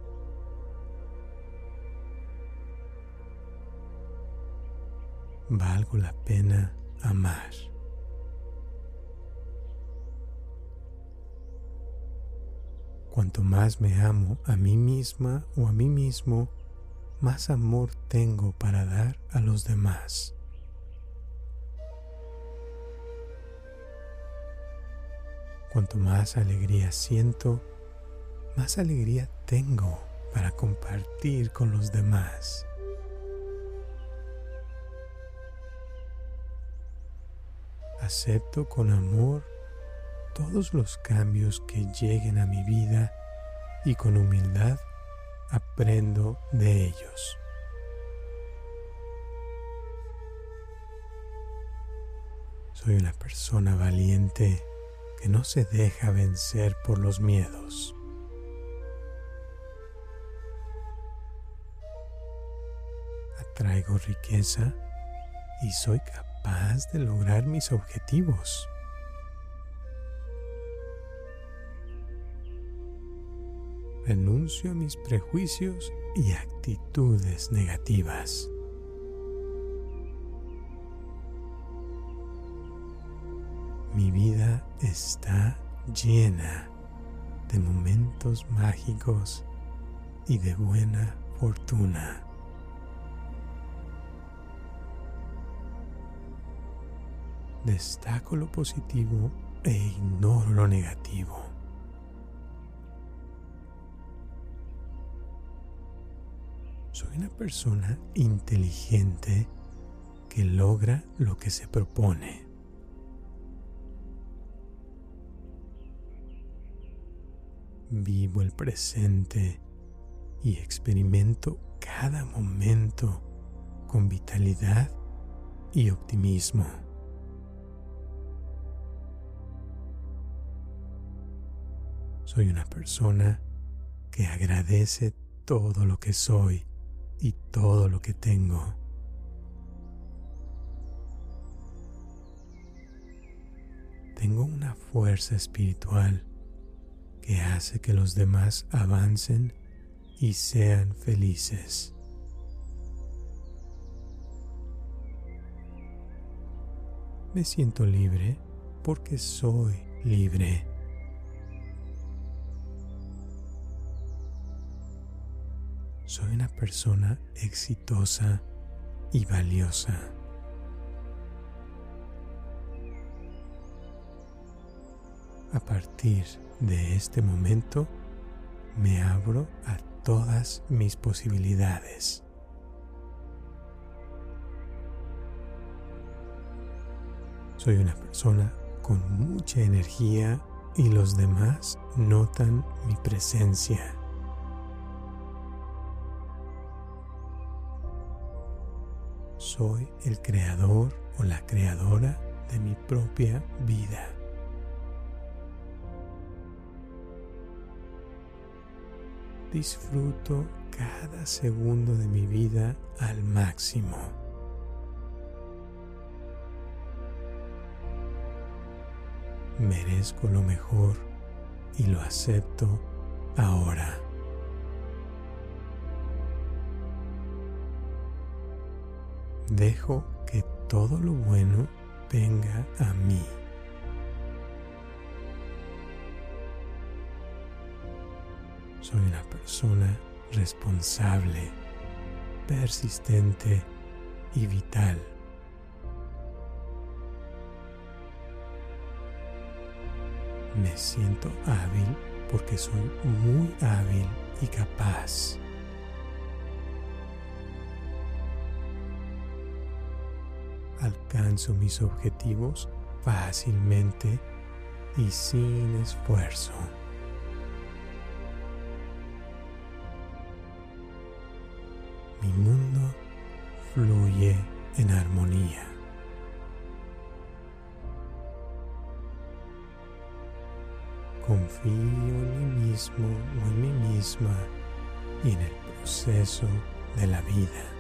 S1: Valgo la pena amar. Cuanto más me amo a mí misma o a mí mismo, más amor tengo para dar a los demás. Cuanto más alegría siento, más alegría tengo para compartir con los demás. Acepto con amor todos los cambios que lleguen a mi vida y con humildad aprendo de ellos. Soy una persona valiente que no se deja vencer por los miedos. Atraigo riqueza y soy capaz de lograr mis objetivos. renuncio a mis prejuicios y actitudes negativas. Mi vida está llena de momentos mágicos y de buena fortuna. Destaco lo positivo e ignoro lo negativo. Soy una persona inteligente que logra lo que se propone. Vivo el presente y experimento cada momento con vitalidad y optimismo. Soy una persona que agradece todo lo que soy y todo lo que tengo. Tengo una fuerza espiritual que hace que los demás avancen y sean felices. Me siento libre porque soy libre. Soy una persona exitosa y valiosa. A partir de este momento me abro a todas mis posibilidades. Soy una persona con mucha energía y los demás notan mi presencia. Soy el creador o la creadora de mi propia vida. Disfruto cada segundo de mi vida al máximo. Merezco lo mejor y lo acepto ahora. Dejo que todo lo bueno venga a mí. Soy una persona responsable, persistente y vital. Me siento hábil porque soy muy hábil y capaz. Alcanzo mis objetivos fácilmente y sin esfuerzo. mi mundo fluye en armonía. Confío en mí mismo o en mí misma y en el proceso de la vida.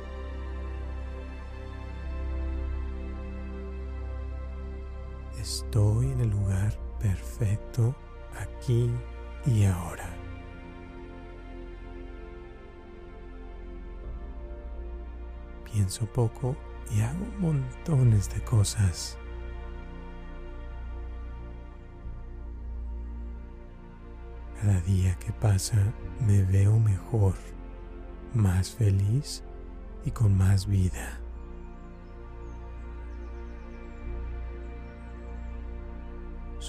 S1: Estoy en el lugar perfecto aquí y ahora. pienso poco y hago montones de cosas. Cada día que pasa me veo mejor, más feliz y con más vida.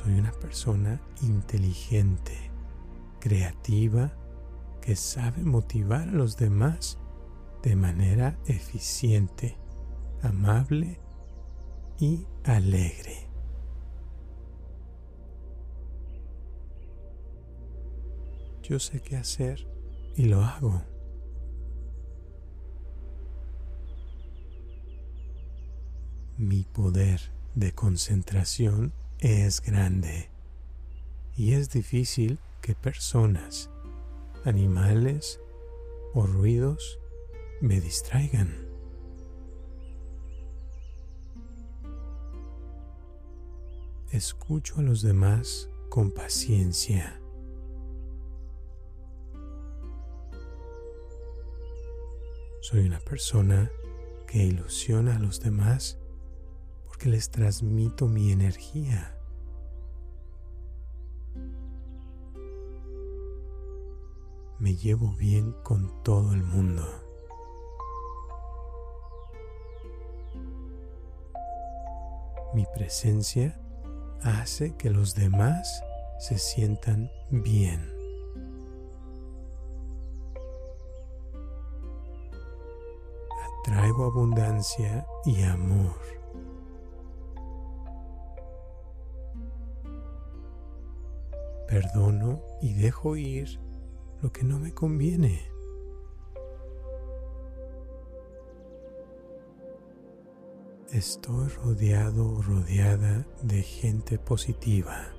S1: Soy una persona inteligente, creativa, que sabe motivar a los demás de manera eficiente, amable y alegre. Yo sé qué hacer y lo hago. Mi poder de concentración es grande y es difícil que personas, animales o ruidos me distraigan. Escucho a los demás con paciencia. Soy una persona que ilusiona a los demás porque les transmito mi energía. Me llevo bien con todo el mundo. Mi presencia hace que los demás se sientan bien. Atraigo abundancia y amor. Perdono y dejo ir lo que no me conviene. Estoy rodeado o rodeada de gente positiva.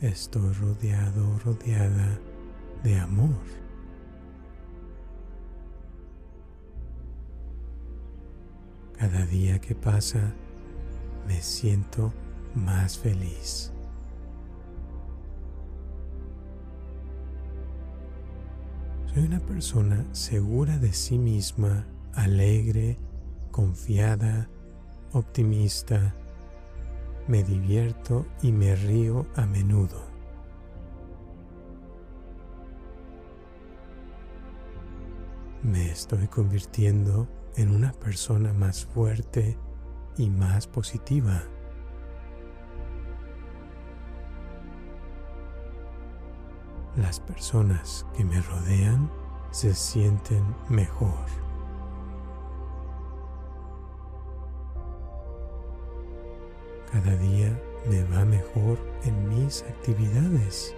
S1: Estoy rodeado o rodeada de amor. Cada día que pasa me siento más feliz. Soy una persona segura de sí misma, alegre, confiada, optimista. Me divierto y me río a menudo. me estoy convirtiendo en una persona más fuerte y más positiva. Las personas que me rodean se sienten mejor. Cada día me va mejor en mis actividades.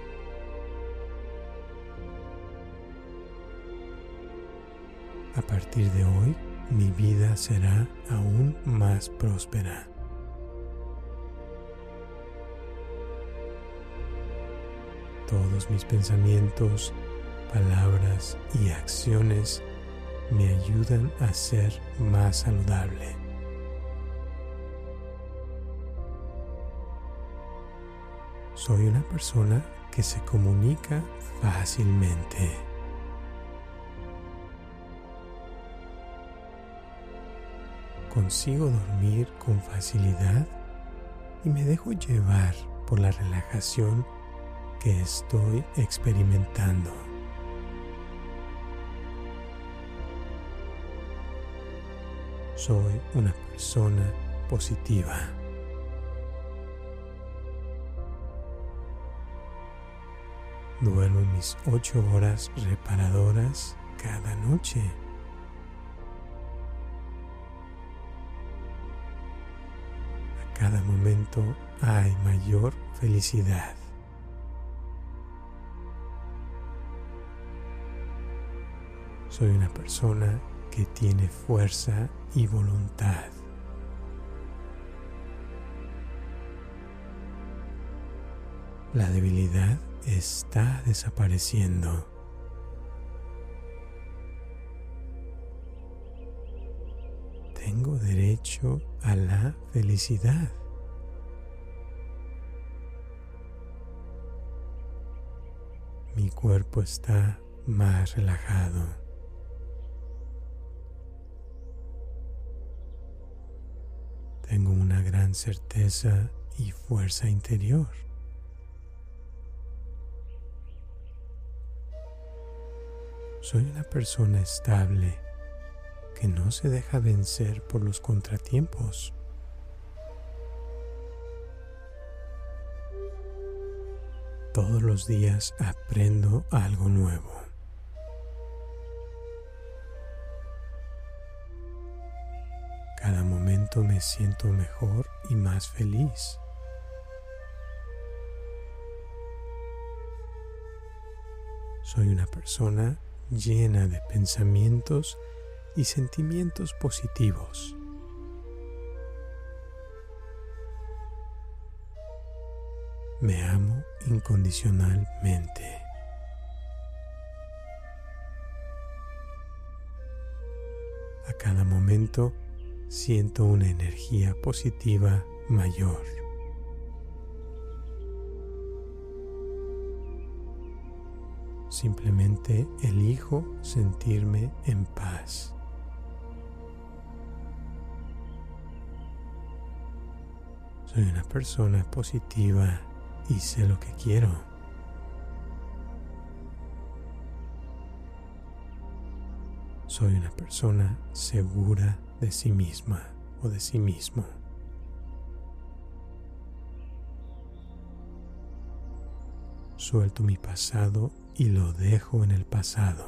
S1: A partir de hoy, mi vida será aún más próspera. Todos mis pensamientos, palabras y acciones me ayudan a ser más saludable. Soy una persona que se comunica fácilmente. Consigo dormir con facilidad y me dejo llevar por la relajación que estoy experimentando. Soy una persona positiva. Duermo mis ocho horas reparadoras cada noche. Cada momento hay mayor felicidad. Soy una persona que tiene fuerza y voluntad. La debilidad está desapareciendo. Derecho a la felicidad. Mi cuerpo está más relajado. Tengo una gran certeza y fuerza interior. Soy una persona estable que no se deja vencer por los contratiempos. Todos los días aprendo algo nuevo. Cada momento me siento mejor y más feliz. Soy una persona llena de pensamientos y sentimientos positivos. Me amo incondicionalmente. A cada momento siento una energía positiva mayor. Simplemente elijo sentirme en paz. Soy una persona positiva y sé lo que quiero. Soy una persona segura de sí misma o de sí mismo. Suelto mi pasado y lo dejo en el pasado.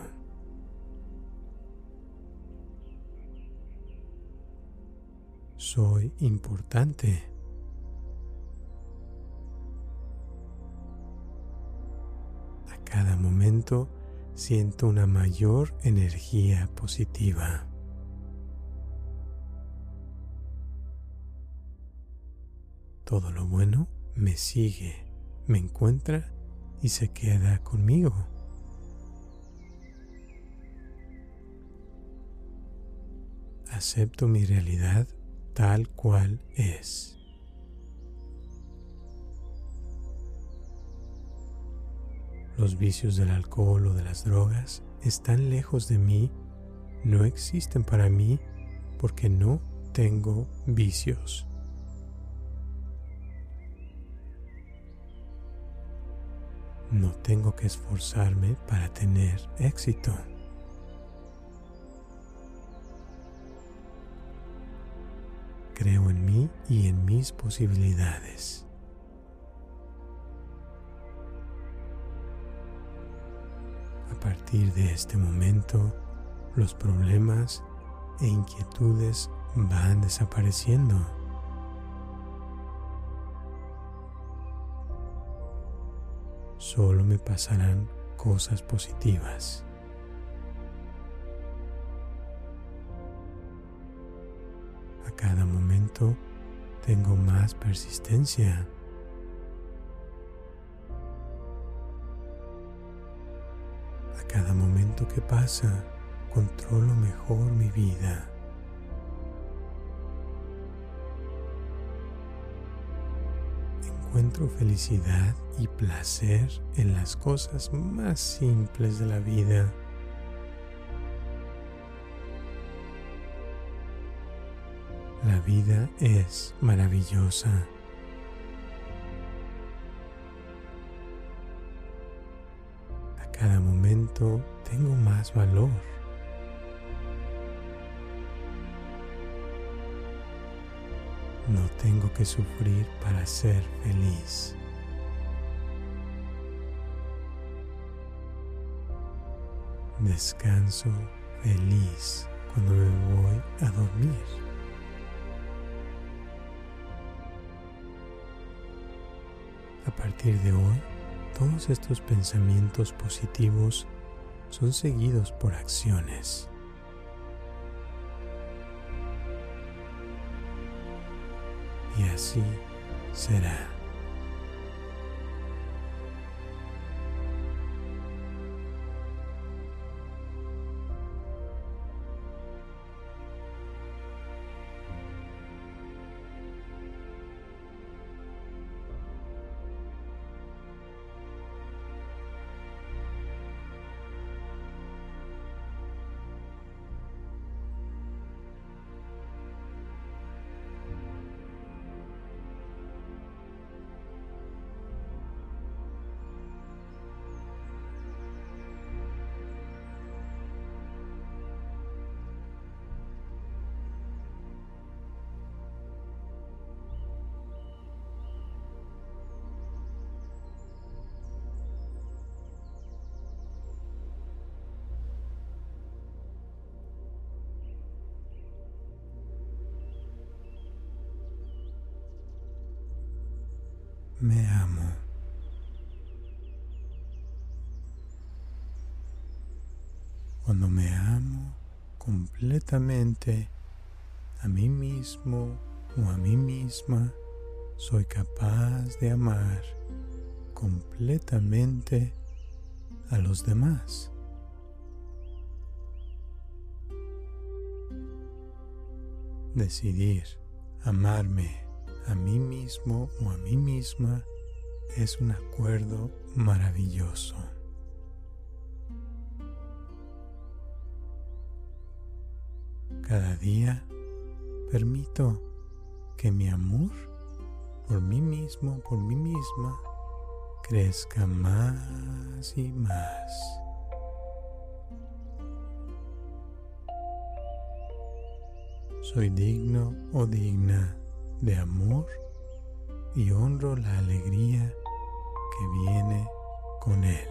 S1: Soy importante. Cada momento siento una mayor energía positiva. Todo lo bueno me sigue, me encuentra y se queda conmigo. Acepto mi realidad tal cual es. Los vicios del alcohol o de las drogas están lejos de mí, no existen para mí porque no tengo vicios. No tengo que esforzarme para tener éxito. Creo en mí y en mis posibilidades. Partir de este momento, los problemas e inquietudes van desapareciendo. Solo me pasarán cosas positivas. cada momento tengo más persistencia. Cada momento que pasa, controlo mejor mi vida. Encuentro felicidad y placer en las cosas más simples de la vida. La vida es maravillosa. Tengo más valor. No tengo que sufrir para ser feliz. Descanso feliz cuando me voy a dormir. A partir de hoy, todos estos pensamientos positivos son seguidos por acciones. Y así será. Me amo. Cuando me amo completamente a mí mismo o a mí misma, soy capaz de amar completamente a los demás. Decidir amarme a mí mismo o a mí misma es un acuerdo maravilloso. Cada día permito que mi amor por mí mismo, por mí misma, crezca más y más. Soy digno o digna de amor y honro la alegría que viene con él.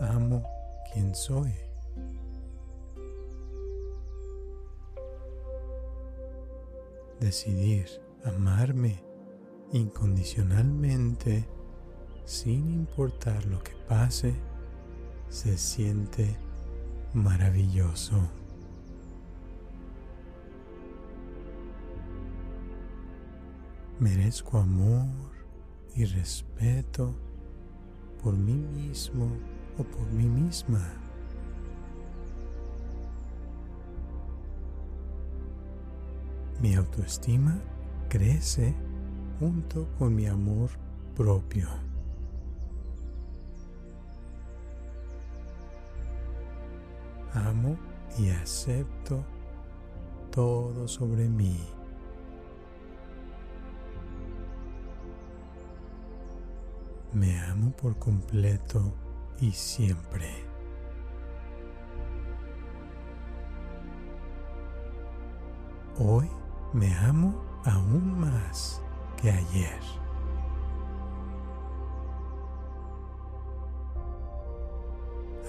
S1: Amo quien soy. Decidir amarme incondicionalmente sin importar lo que pase se siente maravilloso. Merezco amor y respeto por mí mismo o por mí misma. Mi autoestima crece junto con mi amor propio. amo y acepto todo sobre mí. Me amo por completo y siempre. Hoy me amo aún más que ayer.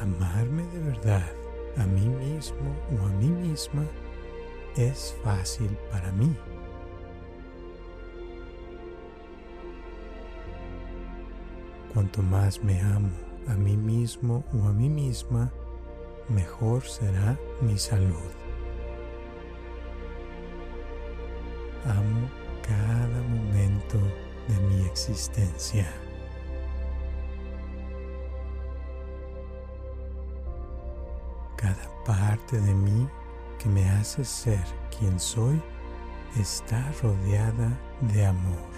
S1: Amarme de verdad a mí mismo o a mí misma es fácil para mí. Cuanto más me amo a mí mismo o a mí misma, mejor será mi salud. Amo cada momento de mi existencia. Cada parte de mí que me hace ser quien soy está rodeada de amor.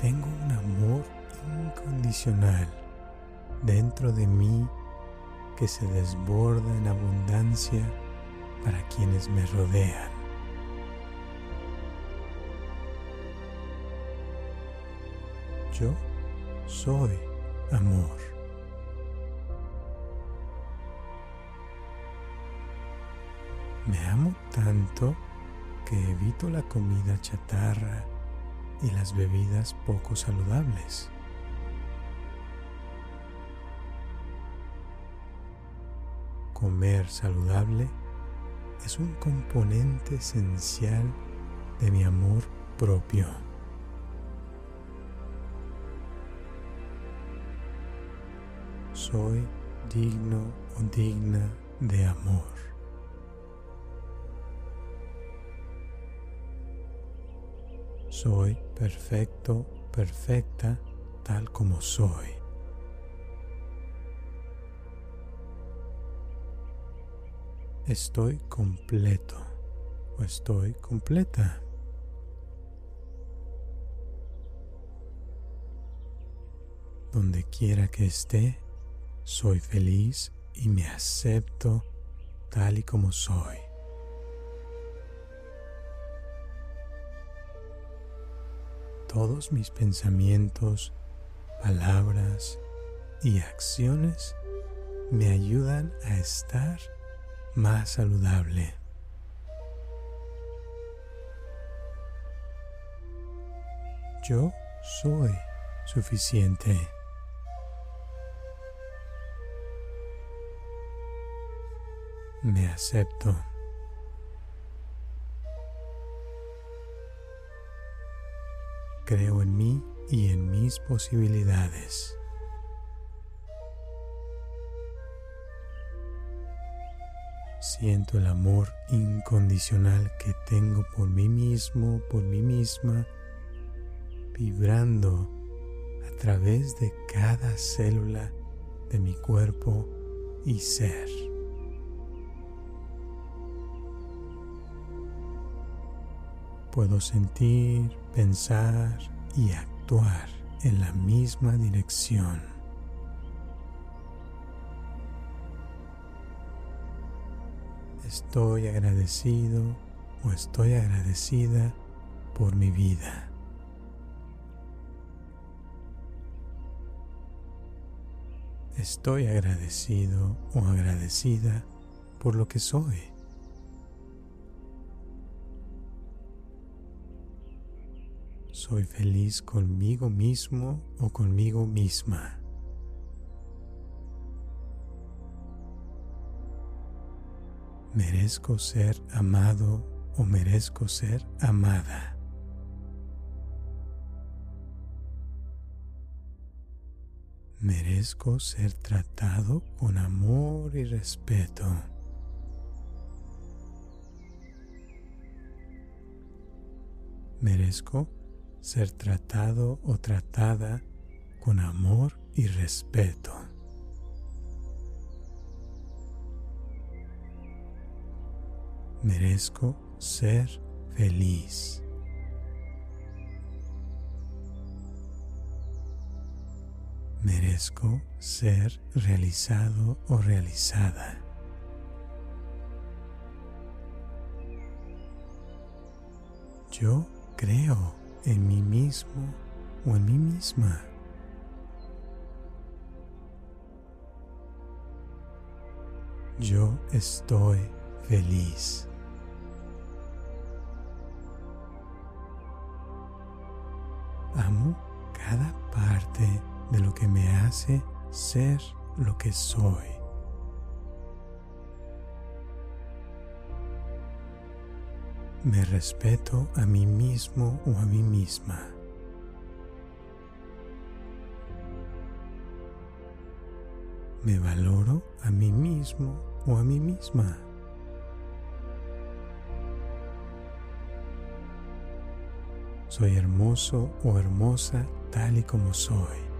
S1: Tengo un amor incondicional dentro de mí que se desborda en abundancia para quienes me rodean. Yo soy amor. Me amo tanto que evito la comida chatarra y las bebidas poco saludables. Comer saludable es un componente esencial de mi amor propio. Soy digno o digna de amor. Soy perfecto, perfecta tal como soy. Estoy completo o estoy completa. Donde quiera que esté, soy feliz y me acepto tal y como soy. Todos mis pensamientos, palabras y acciones me ayudan a estar más saludable. Yo soy suficiente. Me acepto. Creo en mí y en mis posibilidades. Siento el amor incondicional que tengo por mí mismo, por mí misma, vibrando a través de cada célula de mi cuerpo y ser. Puedo sentir, pensar y actuar en la misma dirección. Estoy agradecido o estoy agradecida por mi vida. Estoy agradecido o agradecida por lo que soy. Soy feliz conmigo mismo o conmigo misma. Merezco ser amado o merezco ser amada. Merezco ser tratado con amor y respeto. Merezco ser tratado o tratada con amor y respeto. Merezco ser feliz. Merezco ser realizado o realizada. Yo creo en mí mismo o en mí misma. yo estoy feliz. Amo cada parte de lo que me hace ser lo que soy. Me respeto a mí mismo o a mí misma. Me valoro a mí mismo o a mí misma. Soy hermoso o hermosa tal y como soy.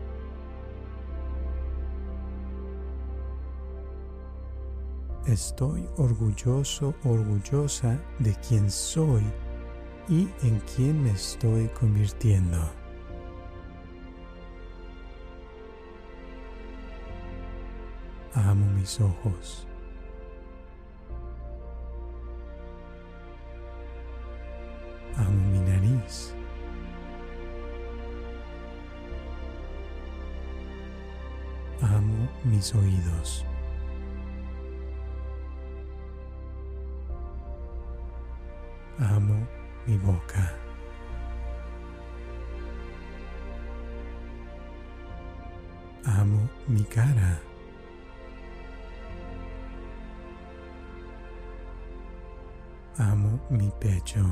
S1: Estoy orgulloso orgullosa de quien soy y en quien me estoy convirtiendo. Amo mis ojos. Amo mi nariz. Amo mis oídos. Boca. Amo mi cara. Amo mi pecho.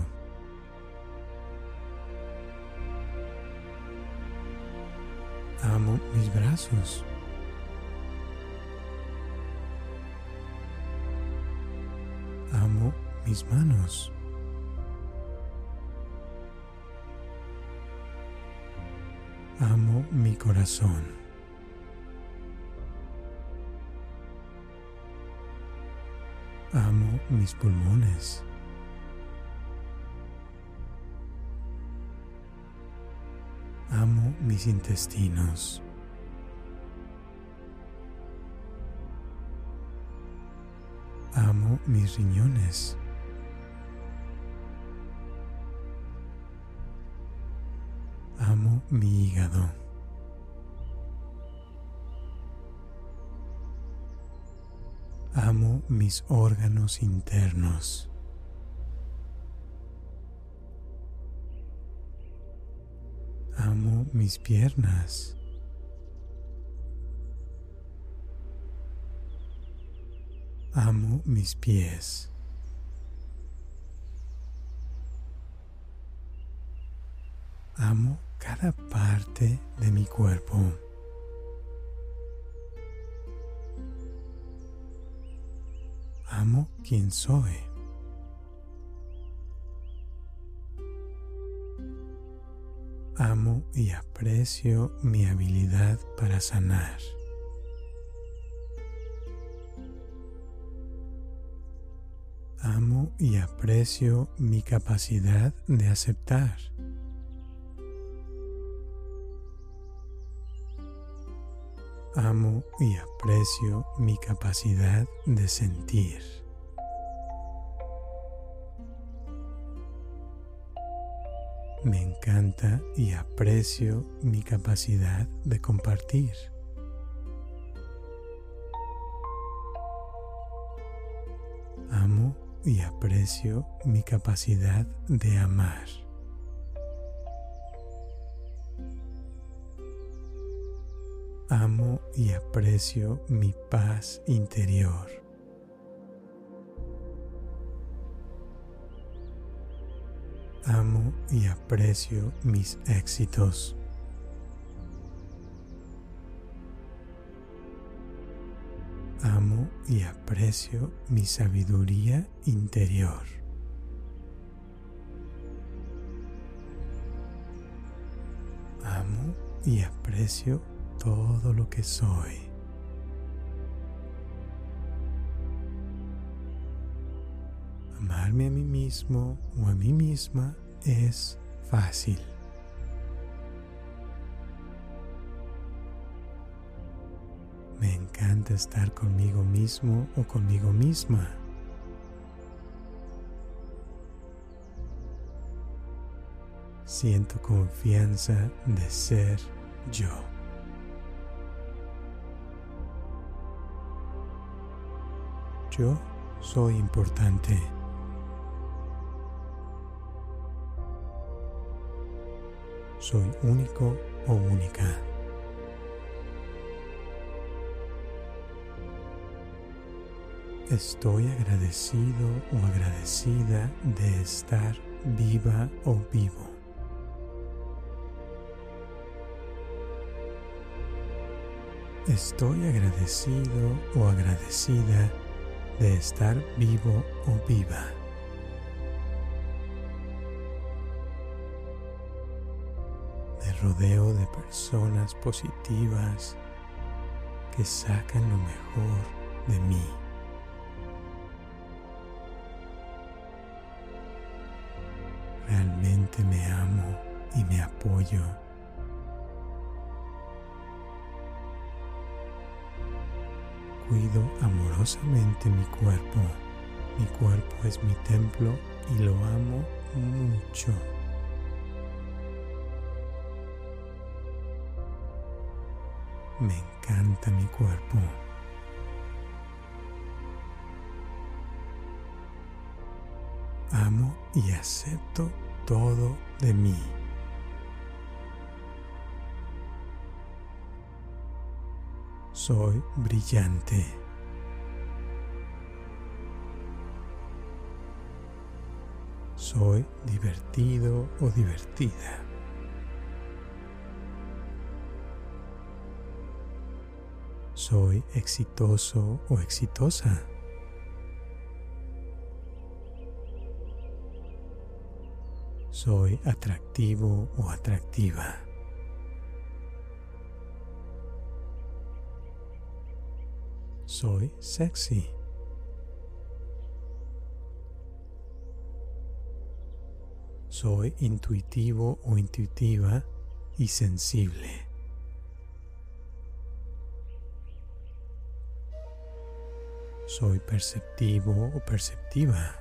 S1: Amo mis brazos. Amo mis manos. Amo mi corazón. Amo mis pulmones. Amo mis intestinos. Amo mis riñones. Mi hígado. Amo mis órganos internos. Amo mis piernas. Amo mis pies. Amo cada parte de mi cuerpo. Amo quien soy. Amo y aprecio mi habilidad para sanar. Amo y aprecio mi capacidad de aceptar. Amo y aprecio mi capacidad de sentir. Me encanta y aprecio mi capacidad de compartir. Amo y aprecio mi capacidad de amar. Amo y aprecio mi paz interior. Amo y aprecio mis éxitos. Amo y aprecio mi sabiduría interior. Amo y aprecio todo lo que soy. Amarme a mí mismo o a mí misma es fácil. Me encanta estar conmigo mismo o conmigo misma. Siento confianza de ser yo. Yo soy importante. Soy único o única. Estoy agradecido o agradecida de estar viva o vivo. Estoy agradecido o agradecida de estar vivo o viva. Me rodeo de personas positivas que sacan lo mejor de mí. Realmente me amo y me apoyo. Cuido amorosamente mi cuerpo. Mi cuerpo es mi templo y lo amo mucho. Me encanta mi cuerpo. Amo y acepto todo de mí. Soy brillante. Soy divertido o divertida. Soy exitoso o exitosa. Soy atractivo o atractiva. Soy sexy. Soy intuitivo o intuitiva y sensible. Soy perceptivo o perceptiva.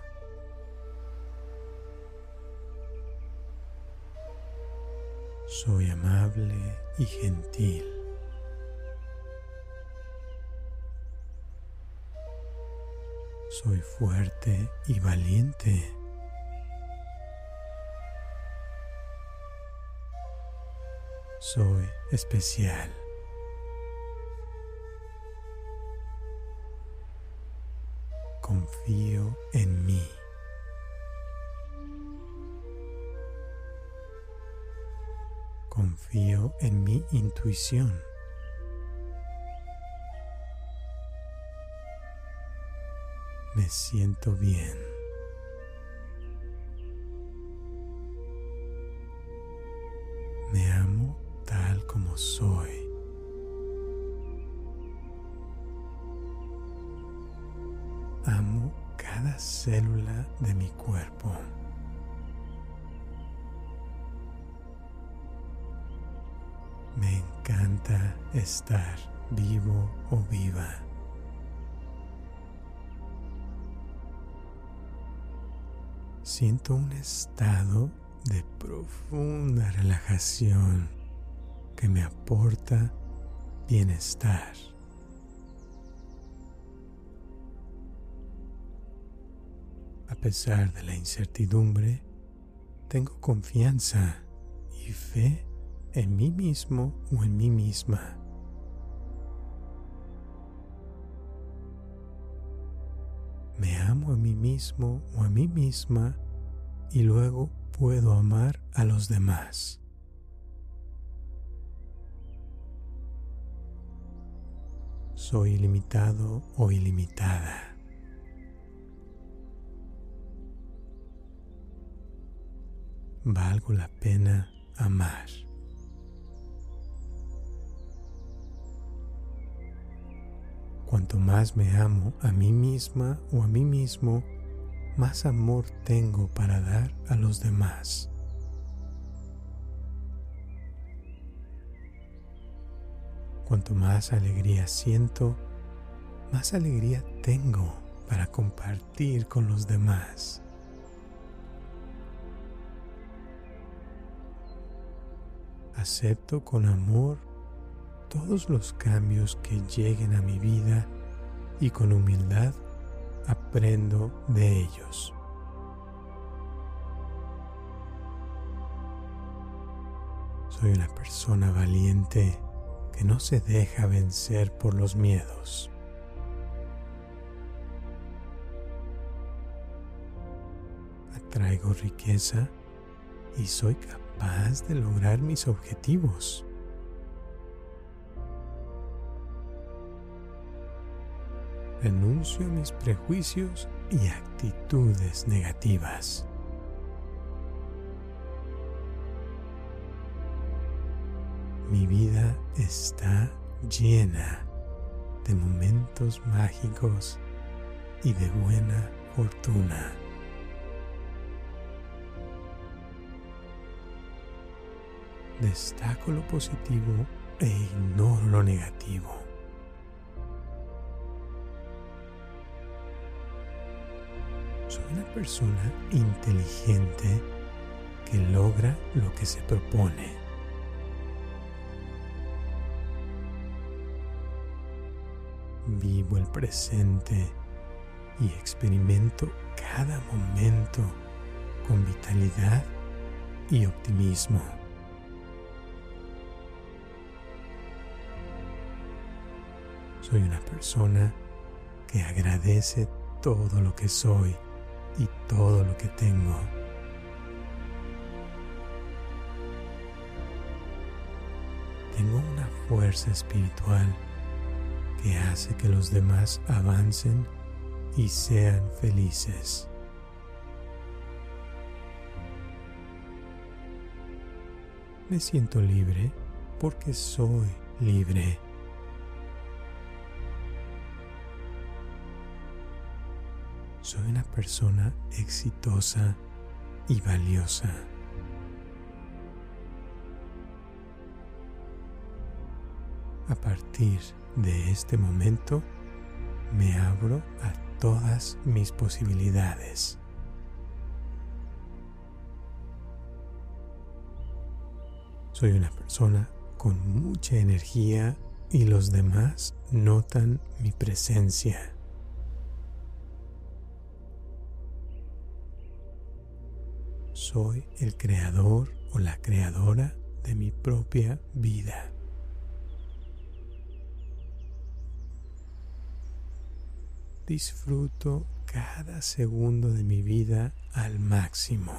S1: Soy amable y gentil. Soy fuerte y valiente. Soy especial. Confío en mí. Confío en mi intuición. Siento bien. Estado de profunda relajación que me aporta bienestar. A pesar de la incertidumbre, tengo confianza y fe en mí mismo o en mí misma. Me amo a mí mismo o a mí misma y luego puedo amar a los demás. Soy ilimitado o ilimitada. Valgo la pena amar. Cuanto más me amo a mí misma o a mí mismo, más amor tengo para dar a los demás. Cuanto más alegría siento, más alegría tengo para compartir con los demás. Acepto con amor todos los cambios que lleguen a mi vida y con humildad aprendo de ellos. Soy una persona valiente que no se deja vencer por los miedos. Atraigo riqueza y soy capaz de lograr mis objetivos. Renuncio a mis prejuicios y actitudes negativas. Mi vida está llena de momentos mágicos y de buena fortuna. Destaco lo positivo e ignoro lo negativo. Una persona inteligente que logra lo que se propone. Vivo el presente y experimento cada momento con vitalidad y optimismo. Soy una persona que agradece todo lo que soy y todo lo que tengo. Tengo una fuerza espiritual que hace que los demás avancen y sean felices. Me siento libre porque soy libre. Persona exitosa y valiosa. A partir de este momento me abro a todas mis posibilidades. Soy una persona con mucha energía y los demás notan mi presencia. Soy el creador o la creadora de mi propia vida. Disfruto cada segundo de mi vida al máximo.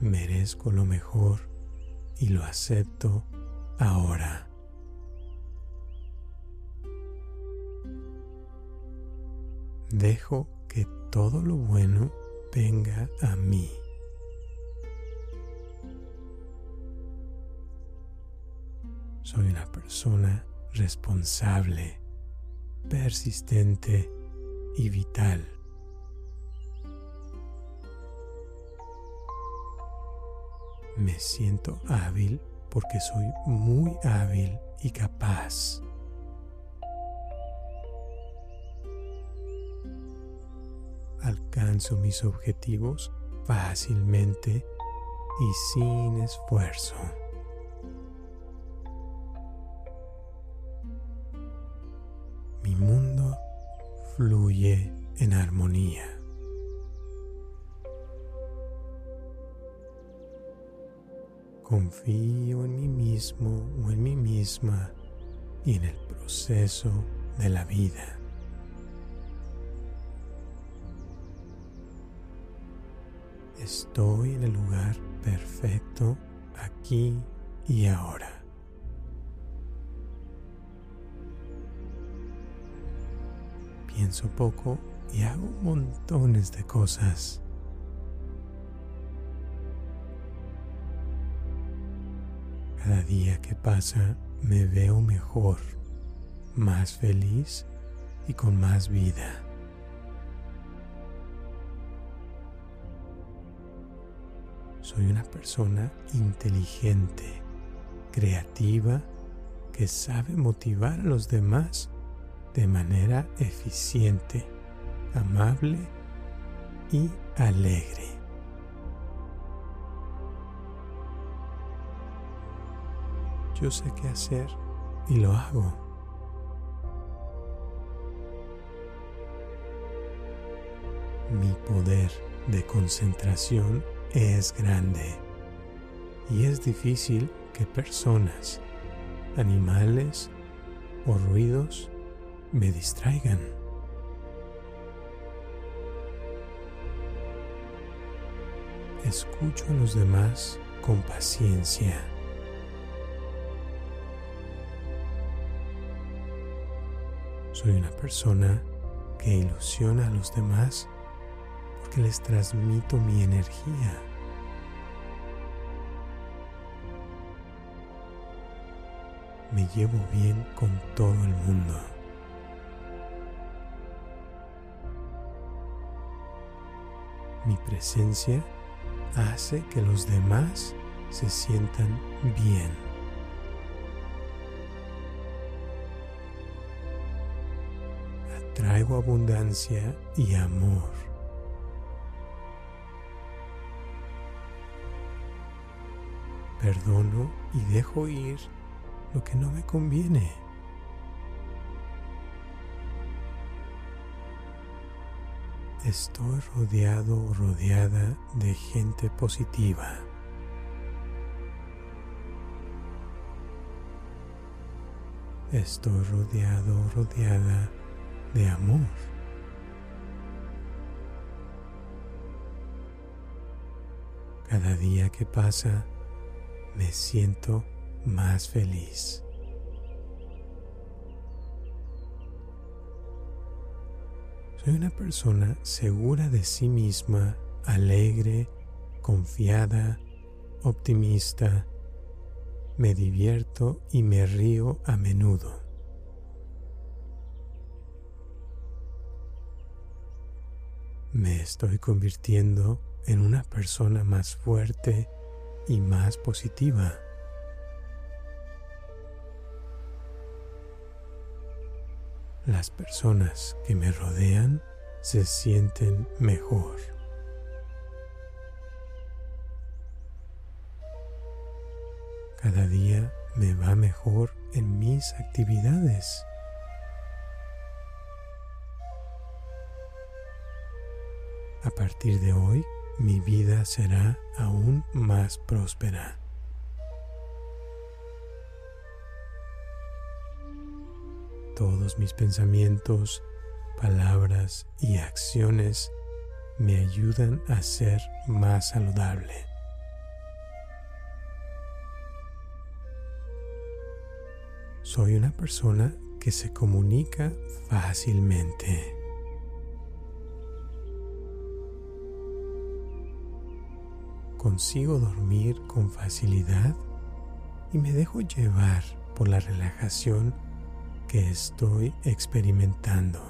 S1: Merezco lo mejor y lo acepto ahora. Dejo que todo lo bueno venga a mí. Soy una persona responsable, persistente y vital. Me siento hábil porque soy muy hábil y capaz. Alcanzo mis objetivos fácilmente y sin esfuerzo. Mi mundo fluye en armonía. Confío en mí mismo o en mí misma y en el proceso de la vida. Estoy en el lugar perfecto aquí y ahora. Pienso poco y hago montones de cosas. Cada día que pasa me veo mejor, más feliz y con más vida. soy una persona inteligente, creativa, que sabe motivar a los demás de manera eficiente, amable y alegre. Yo sé qué hacer y lo hago. Mi poder de concentración es grande y es difícil que personas, animales o ruidos me distraigan. Escucho a los demás con paciencia. Soy una persona que ilusiona a los demás porque les transmito mi energía. Me llevo bien con todo el mundo. Mi presencia hace que los demás se sientan bien. Atraigo abundancia y amor. Perdono y dejo ir lo que no me conviene. Estoy rodeado o rodeada de gente positiva. Estoy rodeado o rodeada de amor. Cada día que pasa me siento más feliz. Soy una persona segura de sí misma, alegre, confiada, optimista. Me divierto y me río a menudo. Me estoy convirtiendo en una persona más fuerte y más positiva. las personas que me rodean se sienten mejor. Cada día me va mejor en mis actividades. A partir de hoy, mi vida será aún más próspera. Todos mis pensamientos, palabras y acciones me ayudan a ser más saludable. Soy una persona que se comunica fácilmente. Consigo dormir con facilidad y me dejo llevar por la relajación que estoy experimentando.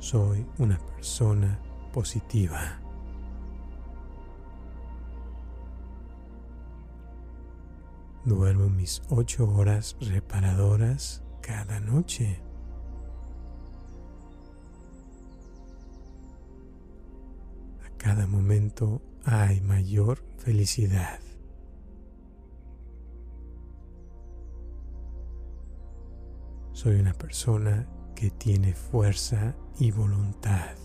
S1: Soy una persona positiva. Duermo mis ocho horas reparadoras cada noche. Cada momento hay mayor felicidad. Soy una persona que tiene fuerza y voluntad.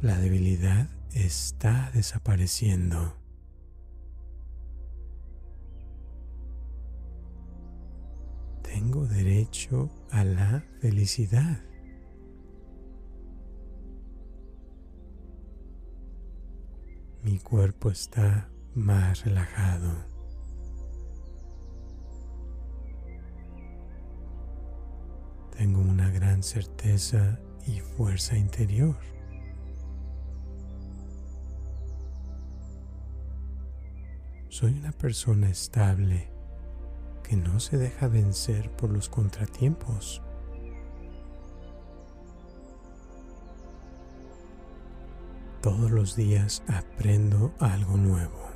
S1: La debilidad está desapareciendo. Derecho a la felicidad. Mi cuerpo está más relajado. Tengo una gran certeza y fuerza interior. Soy una persona estable que no se deja vencer por los contratiempos. Todos los días aprendo algo nuevo.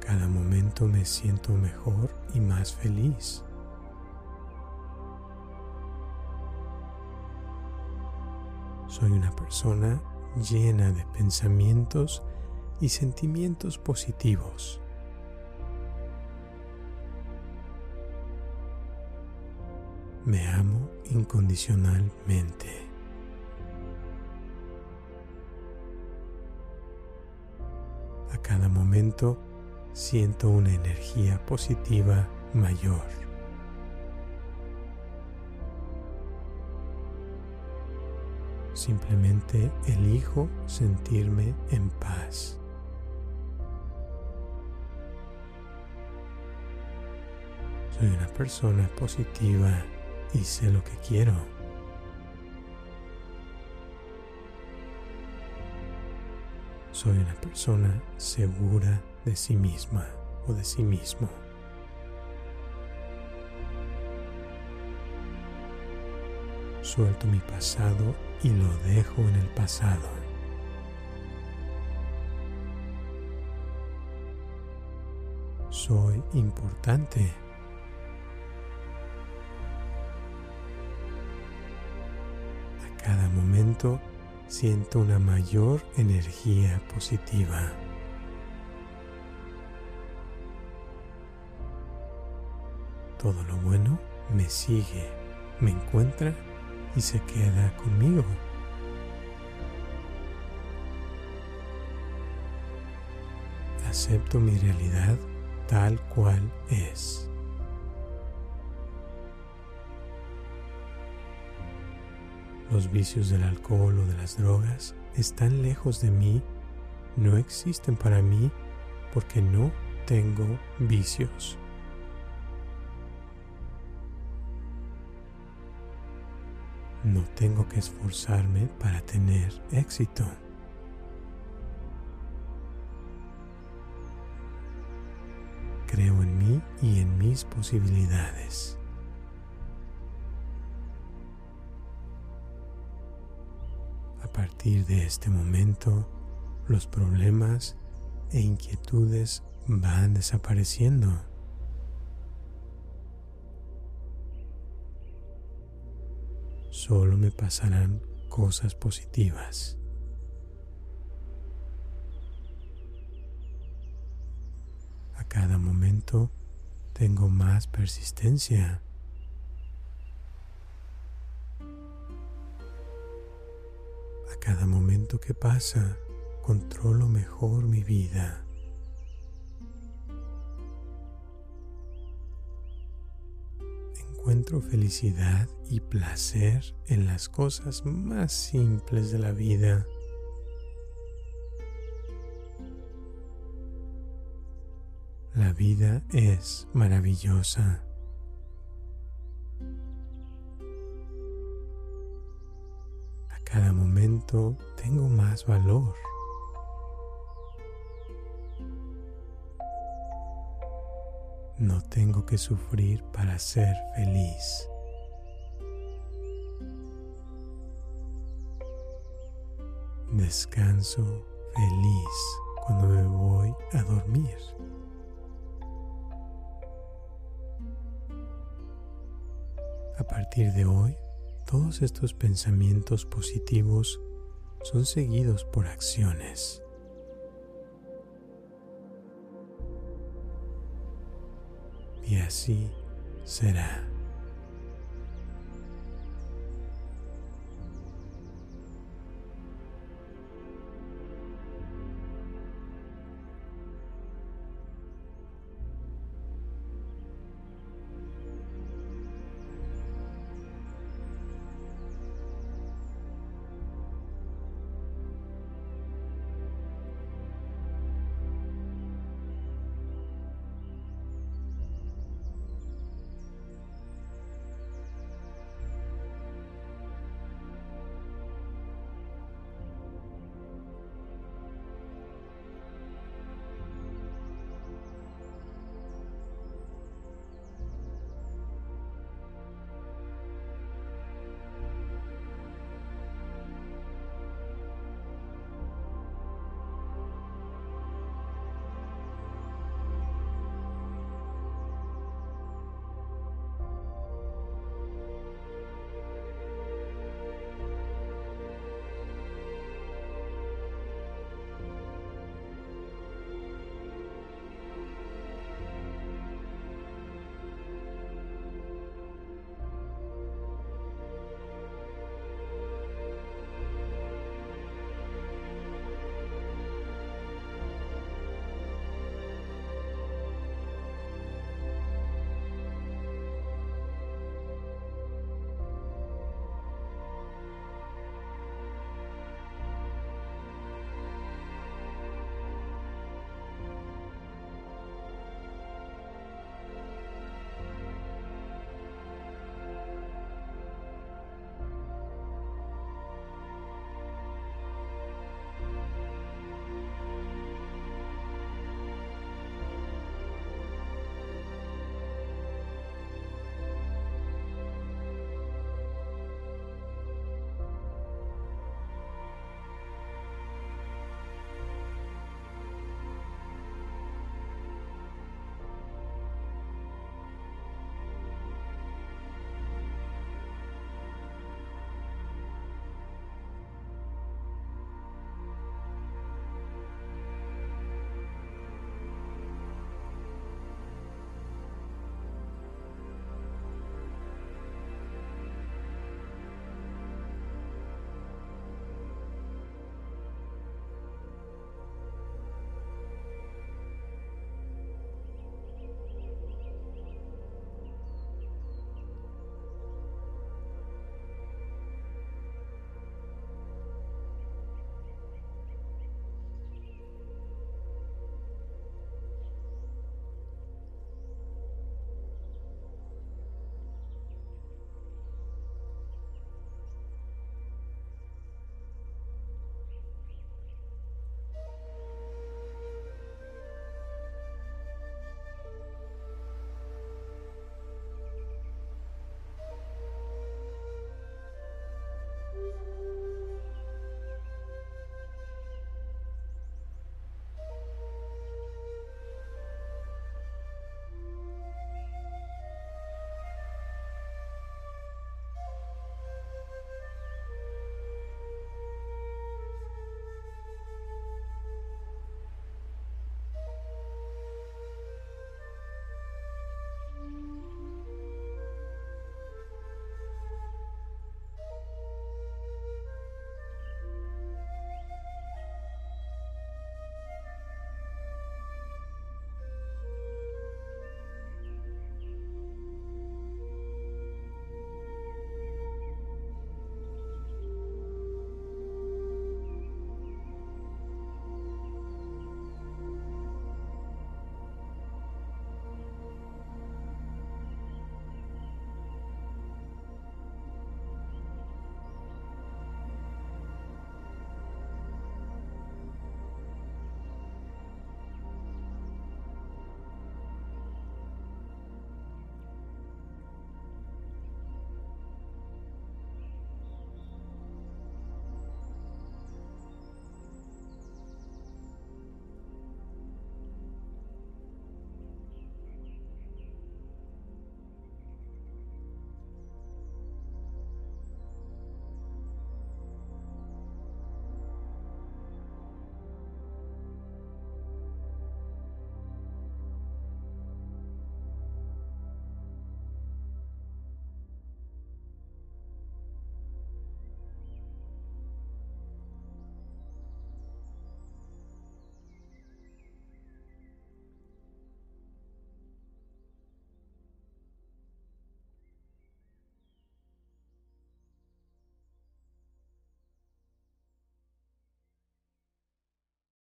S1: Cada momento me siento mejor y más feliz. Soy una persona llena de pensamientos y sentimientos positivos. Me amo incondicionalmente. A cada momento siento una energía positiva mayor. Simplemente elijo sentirme en paz. Soy una persona positiva y sé lo que quiero. Soy una persona segura de sí misma o de sí mismo. Suelto mi pasado y lo dejo en el pasado. Soy importante. Siento una mayor energía positiva. Todo lo bueno me sigue, me encuentra y se queda conmigo. Acepto mi realidad tal cual es. Los vicios del alcohol o de las drogas están lejos de mí, no existen para mí porque no tengo vicios. No tengo que esforzarme para tener éxito. Creo en mí y en mis posibilidades. Partir de este momento, los problemas e inquietudes van desapareciendo. solo me pasarán cosas positivas. A cada momento tengo más persistencia. Cada momento que pasa, controlo mejor mi vida. encuentro felicidad y placer en las cosas más simples de la vida. La vida es maravillosa. Cada momento tengo más valor. No tengo que sufrir para ser feliz. Descanso feliz cuando me voy a dormir. A partir de hoy, todos estos pensamientos positivos son seguidos por acciones. y así será.